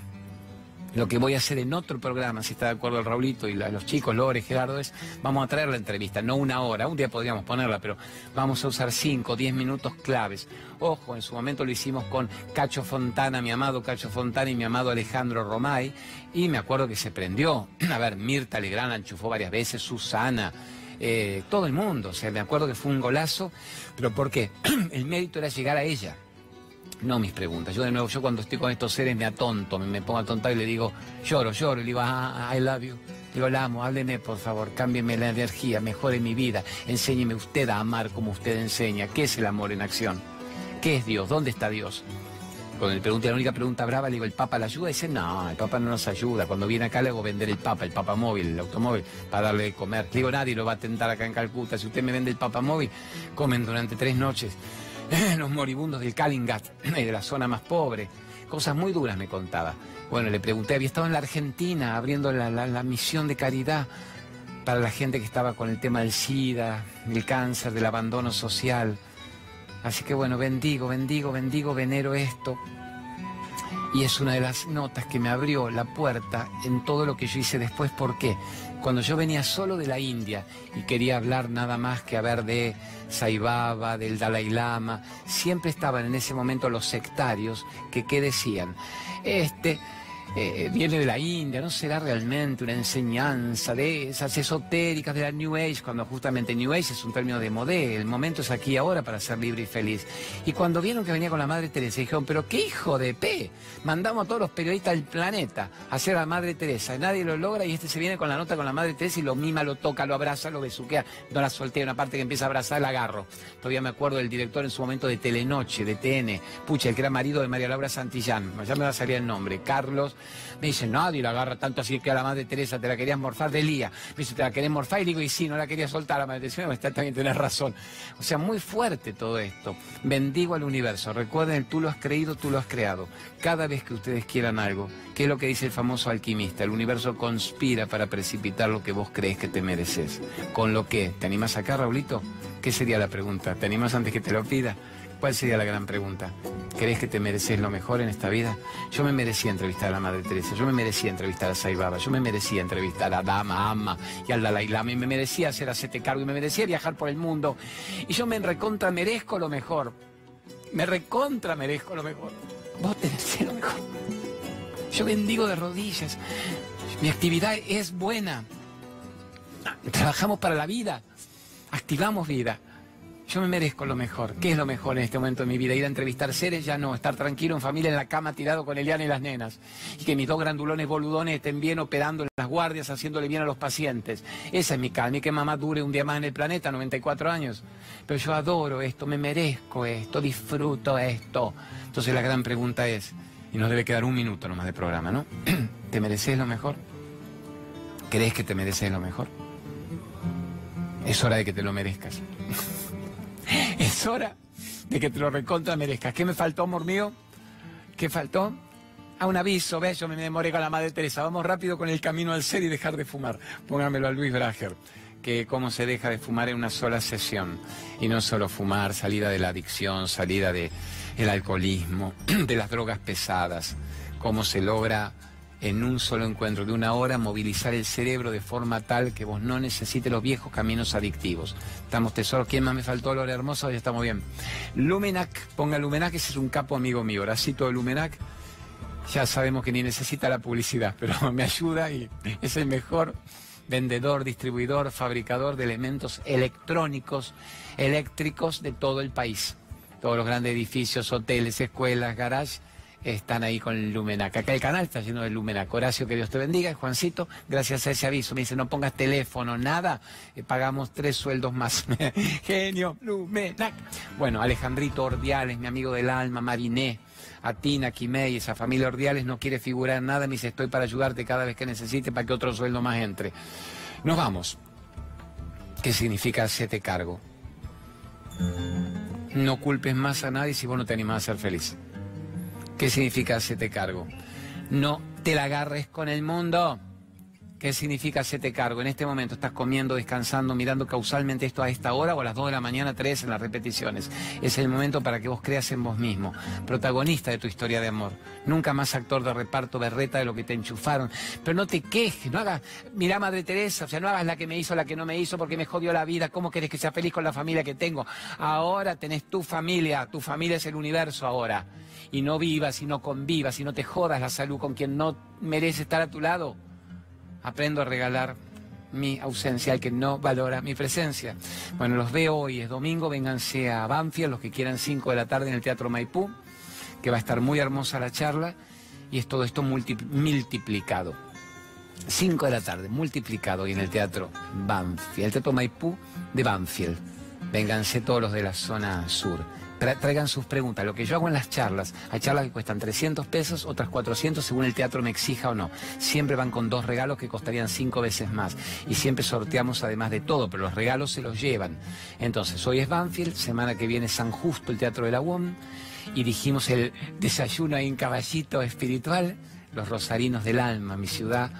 Lo que voy a hacer en otro programa, si está de acuerdo el Raulito y los chicos, Lore, Gerardo, es, vamos a traer la entrevista, no una hora, un día podríamos ponerla, pero vamos a usar cinco, diez minutos claves. Ojo, en su momento lo hicimos con Cacho Fontana, mi amado Cacho Fontana y mi amado Alejandro Romay, y me acuerdo que se prendió. [clears throat] A ver, Mirta Legrand la enchufó varias veces, Susana, eh, todo el mundo, o sea, me acuerdo que fue un golazo, pero ¿por qué? [clears throat] el mérito era llegar a ella no mis preguntas. Yo de nuevo, yo cuando estoy con estos seres me atonto, me, pongo a tontar y le digo, lloro, lloro, y le digo, ah, I love you. digo, la amo, hábleme por favor, cámbieme la energía, mejore mi vida, enséñeme usted a amar como usted enseña. ¿Qué es el amor en acción? ¿Qué es Dios? ¿Dónde está Dios? Cuando le pregunté la única pregunta brava, le digo, ¿el Papa la ayuda? Dice, no, el Papa no nos ayuda. Cuando viene acá le hago vender el Papa, el Papa móvil, el automóvil, para darle de comer. Le digo, nadie lo va a tentar acá en Calcuta. Si usted me vende el Papa móvil, comen durante tres noches. [laughs] los moribundos del Kalingat, [laughs] de la zona más pobre. Cosas muy duras me contaba. Bueno, le pregunté, había estado en la Argentina abriendo la, misión de caridad para la gente que estaba con el tema del SIDA, del cáncer, del abandono social. Así que bueno, bendigo, bendigo, bendigo, venero esto. Y es una de las notas que me abrió la puerta en todo lo que yo hice después. ¿Por qué? Cuando yo venía solo de la India y quería hablar nada más que a ver de Saibaba, del Dalai Lama, siempre estaban en ese momento los sectarios que ¿qué decían? Este eh, viene de la India, no será realmente una enseñanza de esas esotéricas de la New Age, cuando justamente New Age es un término de modé, el momento es aquí ahora para ser libre y feliz. Y cuando vieron que venía con la Madre Teresa, dijeron, pero qué hijo de P, mandamos a todos los periodistas del planeta a hacer a la Madre Teresa, nadie lo logra y este se viene con la nota con la Madre Teresa y lo mima, lo toca, lo abraza, lo besuquea, no la solté, una parte que empieza a abrazar, la agarro. Todavía me acuerdo del director en su momento de Telenoche, de TN, pucha, el que era marido de María Laura Santillán, ya me va a salir el nombre, Carlos, me dice, nadie la agarra tanto así que a la madre Teresa te la querías morfar de Lía. Me dice, ¿te la querés morfar? Y digo, y sí, no la quería soltar. La madre Teresa, está también tenés razón. O sea, muy fuerte todo esto. Bendigo al universo. Recuerden, tú lo has creído, tú lo has creado. Cada vez que ustedes quieran algo, ¿qué es lo que dice el famoso alquimista? El universo conspira para precipitar lo que vos crees que te mereces. ¿Con lo que? ¿Te animas acá, Raulito? ¿Qué sería la pregunta? ¿Te animas antes que te lo pida? ¿Cuál sería la gran pregunta? ¿Crees que te mereces lo mejor en esta vida? Yo me merecía entrevistar a la Madre Teresa, yo me merecía entrevistar a Saibaba, yo me merecía entrevistar a Dama, Amma y al Dalai Lama, y me merecía hacer hacerte cargo, y me merecía viajar por el mundo. Y yo me recontra merezco lo mejor. Me recontra merezco lo mejor. Vos tenés lo mejor. Yo bendigo de rodillas. Mi actividad es buena. Trabajamos para la vida. Activamos vida. Yo me merezco lo mejor. ¿Qué es lo mejor en este momento de mi vida? Ir a entrevistar seres, ya no. Estar tranquilo en familia en la cama tirado con Eliana y las nenas. Y que mis dos grandulones boludones estén bien operando en las guardias, haciéndole bien a los pacientes. Esa es mi calma. Y que mamá dure un día más en el planeta, 94 años. Pero yo adoro esto, me merezco esto, disfruto esto. Entonces la gran pregunta es, y nos debe quedar un minuto nomás de programa, ¿no? [clears throat] ¿Te mereces lo mejor? ¿Crees que te mereces lo mejor? Es hora de que te lo merezcas. [laughs] Hora de que te lo recontra merezcas. ¿Qué me faltó, amor mío? ¿Qué faltó? Ah, un aviso, ¿ves? Yo me demoré con la Madre Teresa. Vamos rápido con el camino al ser y dejar de fumar. Póngamelo a Luis Brager, que cómo se deja de fumar en una sola sesión. Y no solo fumar, salida de la adicción, salida del el alcoholismo, [clears throat] de las drogas pesadas. Cómo se logra en un solo encuentro de una hora movilizar el cerebro de forma tal que vos no necesites los viejos caminos adictivos. Estamos tesoros. ¿Quién más me faltó, Lore Hermoso? Ya estamos bien. Lumenac, ponga Lumenac, ese es un capo amigo mío. Horacito de Lumenac. Ya sabemos que ni necesita la publicidad, [laughs] pero me ayuda y es el mejor vendedor, distribuidor, fabricador de elementos electrónicos, eléctricos de todo el país. Todos los grandes edificios, hoteles, escuelas, garages están ahí con el Lumenac. Acá el canal está lleno de Lumenac. Horacio, que Dios te bendiga. Juancito, gracias a ese aviso. Me dice, no pongas teléfono, nada. Eh, pagamos tres sueldos más. [laughs] Genio, Lumenac. Bueno, Alejandrito Ordiales, mi amigo del alma, Mariné. Atina, Quimei, esa familia Ordiales no quiere figurar nada. Me dice, estoy para ayudarte cada vez que necesite para que otro sueldo más entre. Nos vamos. ¿Qué significa hacerte cargo? No culpes más a nadie si vos no te animás a ser feliz. ¿Qué significa hacerte cargo? No te la agarres con el mundo. ¿Qué significa hacerte cargo? En este momento estás comiendo, descansando, mirando causalmente esto a esta hora o a las 2 de la mañana, 3 en las repeticiones. Es el momento para que vos creas en vos mismo, protagonista de tu historia de amor. Nunca más actor de reparto berreta de lo que te enchufaron. Pero no te quejes, no hagas, mira Madre Teresa, o sea, no hagas la que me hizo, la que no me hizo porque me jodió la vida. ¿Cómo querés que sea feliz con la familia que tengo? Ahora tenés tu familia, tu familia es el universo ahora. Y no vivas y no convivas y no te jodas la salud con quien no merece estar a tu lado aprendo a regalar mi ausencia al que no valora mi presencia. Bueno, los veo hoy, es domingo, vénganse a Banfield, los que quieran 5 de la tarde en el Teatro Maipú, que va a estar muy hermosa la charla y es todo esto multiplicado. 5 de la tarde, multiplicado hoy en el Teatro Banfield, el Teatro Maipú de Banfield. Vénganse todos los de la zona sur traigan sus preguntas. Lo que yo hago en las charlas, hay charlas que cuestan 300 pesos, otras 400 según el teatro me exija o no. Siempre van con dos regalos que costarían cinco veces más. Y siempre sorteamos además de todo, pero los regalos se los llevan. Entonces, hoy es Banfield, semana que viene San Justo, el Teatro de la UOM, y dijimos el desayuno en Caballito Espiritual, los Rosarinos del Alma, mi ciudad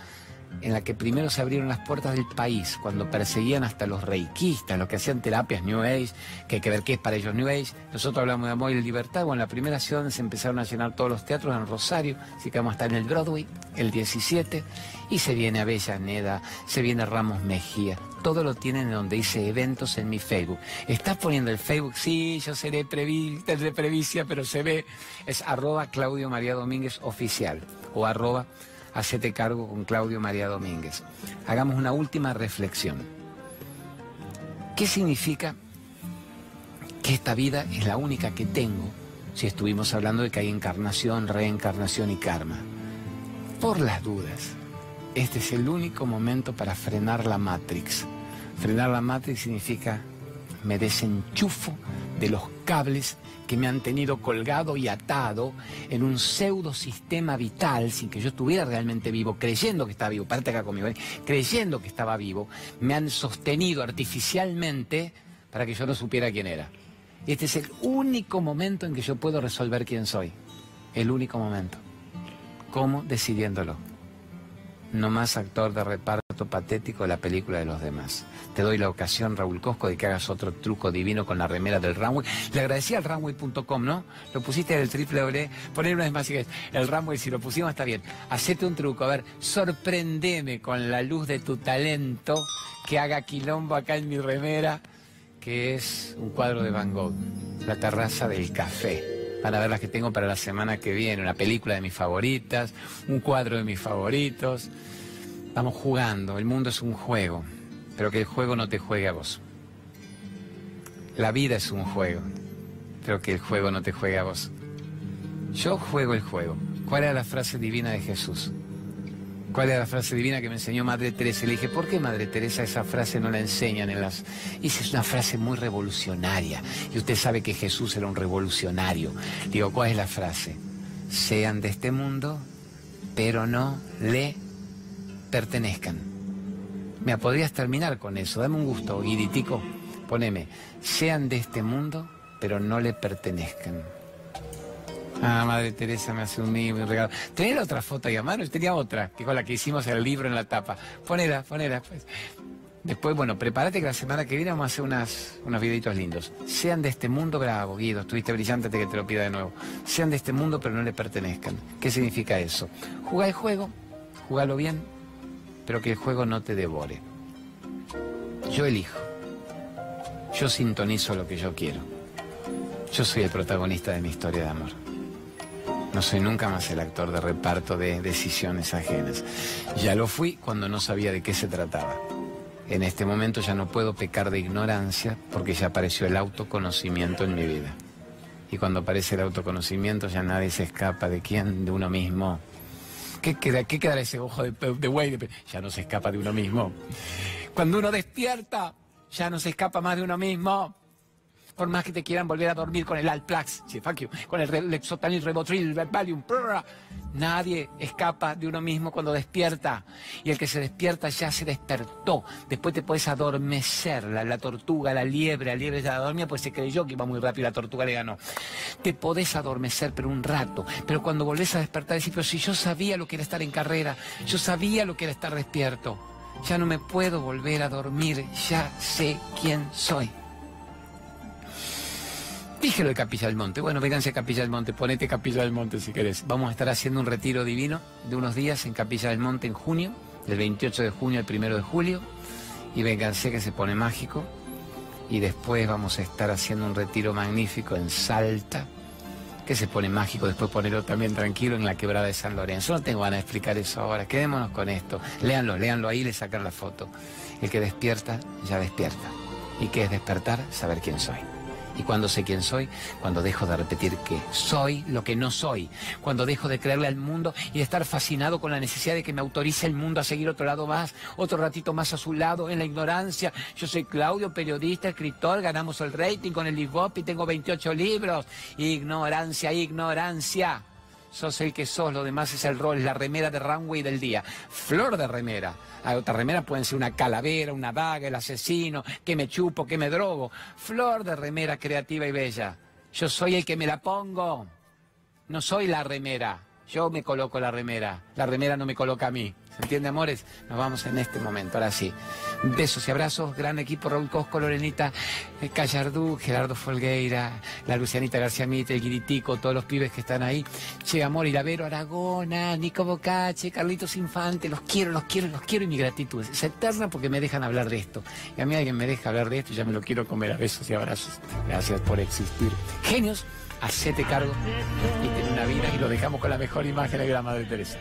en la que primero se abrieron las puertas del país, cuando perseguían hasta los reikistas, los que hacían terapias New Age, que hay que ver qué es para ellos New Age. Nosotros hablamos de amor y libertad. Bueno, la primera ciudad donde se empezaron a llenar todos los teatros en Rosario, así que vamos a estar en el Broadway el 17, y se viene Avellaneda, se viene Ramos Mejía. Todo lo tienen donde hice eventos en mi Facebook. ¿Estás poniendo el Facebook? Sí, yo seré previ, de previcia, pero se ve. Es arroba Claudio María Domínguez oficial o arroba hacete cargo con Claudio María Domínguez. Hagamos una última reflexión. ¿Qué significa que esta vida es la única que tengo si estuvimos hablando de que hay encarnación, reencarnación y karma? Por las dudas, este es el único momento para frenar la Matrix. Frenar la Matrix significa me desenchufo de los cables que me han tenido colgado y atado en un pseudo sistema vital sin que yo estuviera realmente vivo, creyendo que estaba vivo, parte acá conmigo, ¿eh? creyendo que estaba vivo, me han sostenido artificialmente para que yo no supiera quién era. Y este es el único momento en que yo puedo resolver quién soy. El único momento. ¿Cómo? Decidiéndolo. No más actor de reparto patético de la película de los demás. Te doy la ocasión, Raúl Cosco, de que hagas otro truco divino con la remera del Runway. Le agradecí al runway.com, ¿no? Lo pusiste en el triple W. Poner una vez más, el Runway, si lo pusimos está bien. Hacete un truco, a ver, sorprendeme con la luz de tu talento que haga quilombo acá en mi remera, que es un cuadro de Van Gogh, La terraza del café. Van a ver las que tengo para la semana que viene, una película de mis favoritas, un cuadro de mis favoritos. Vamos jugando, el mundo es un juego pero que el juego no te juegue a vos. La vida es un juego, pero que el juego no te juegue a vos. Yo juego el juego. ¿Cuál era la frase divina de Jesús? ¿Cuál era la frase divina que me enseñó Madre Teresa? Le dije, ¿por qué Madre Teresa esa frase no la enseñan en las... Y es una frase muy revolucionaria. Y usted sabe que Jesús era un revolucionario. Digo, ¿cuál es la frase? Sean de este mundo, pero no le pertenezcan. Me podrías terminar con eso. Dame un gusto, Guiritico. Poneme, sean de este mundo, pero no le pertenezcan. Ah, Madre Teresa me hace un mimo un regalo. ¿Tenía otra foto ahí a mano? Tenía otra, que con la que hicimos el libro en la tapa. Ponela, ponela. Pues. Después, bueno, prepárate que la semana que viene vamos a hacer unas, unos videitos lindos. Sean de este mundo, bravo, Guido, estuviste brillante que te lo pida de nuevo. Sean de este mundo, pero no le pertenezcan. ¿Qué significa eso? Jugá el juego, jugalo bien, pero que el juego no te devore. Yo elijo. Yo sintonizo lo que yo quiero. Yo soy el protagonista de mi historia de amor. No soy nunca más el actor de reparto de decisiones ajenas. Ya lo fui cuando no sabía de qué se trataba. En este momento ya no puedo pecar de ignorancia porque ya apareció el autoconocimiento en mi vida. Y cuando aparece el autoconocimiento ya nadie se escapa de quién, de uno mismo. ¿Qué, queda, qué quedará ese ojo de, de Ya no se escapa de uno mismo. Cuando uno despierta, ya no se escapa más de uno mismo. Por más que te quieran volver a dormir con el Alplax, con el Lexotanil, Rebotril, Valium, nadie escapa de uno mismo cuando despierta. Y el que se despierta ya se despertó. Después te puedes adormecer. La, tortuga, la liebre, la liebre ya dormía, pues se creyó que iba muy rápido y la tortuga le ganó. Te podés adormecer, pero un rato. Pero cuando volvés a despertar, decís, pero si yo sabía lo que era estar en carrera, yo sabía lo que era estar despierto. Ya no me puedo volver a dormir, ya sé quién soy. Díjelo de Capilla del Monte. Bueno, vénganse a Capilla del Monte, ponete Capilla del Monte si querés. Vamos a estar haciendo un retiro divino de unos días en Capilla del Monte en junio, del 28 de junio al 1 de julio. Y vénganse que se pone mágico. Y después vamos a estar haciendo un retiro magnífico en Salta, que se pone mágico. Después ponerlo también tranquilo en la quebrada de San Lorenzo. No tengo ganas de explicar eso ahora. Quedémonos con esto. Léanlo, léanlo ahí le sacan la foto. El que despierta, ya despierta. ¿Y qué es despertar? Saber quién soy. Y cuando sé quién soy, cuando dejo de repetir que soy lo que no soy, cuando dejo de creerle al mundo y de estar fascinado con la necesidad de que me autorice el mundo a seguir otro lado más, otro ratito más a su lado, en la ignorancia. Yo soy Claudio, periodista, escritor, ganamos el rating con el Libop y tengo 28 libros. Ignorancia, ignorancia sos el que sos, lo demás es el rol, la remera de runway del día. Flor de remera. Hay otras remeras pueden ser una calavera, una daga, el asesino, que me chupo, que me drogo. Flor de remera creativa y bella. Yo soy el que me la pongo. No soy la remera. Yo me coloco la remera. La remera no me coloca a mí. ¿Se entiende, amores? Nos vamos en este momento, ahora sí. Besos y abrazos, gran equipo, Raúl Cosco, Lorenita eh, Callardú, Gerardo Folgueira, la Lucianita García Mitre, el Guiritico, todos los pibes que están ahí. Che, amor, Iravero, Aragona, Nico Bocache, Carlitos Infante, los quiero, los quiero, los quiero y mi gratitud es eterna porque me dejan hablar de esto. Y a mí alguien me deja hablar de esto y ya me lo quiero comer a besos y abrazos. Gracias por existir. Genios, hacete cargo y ten una vida y lo dejamos con la mejor imagen de la Madre Teresa.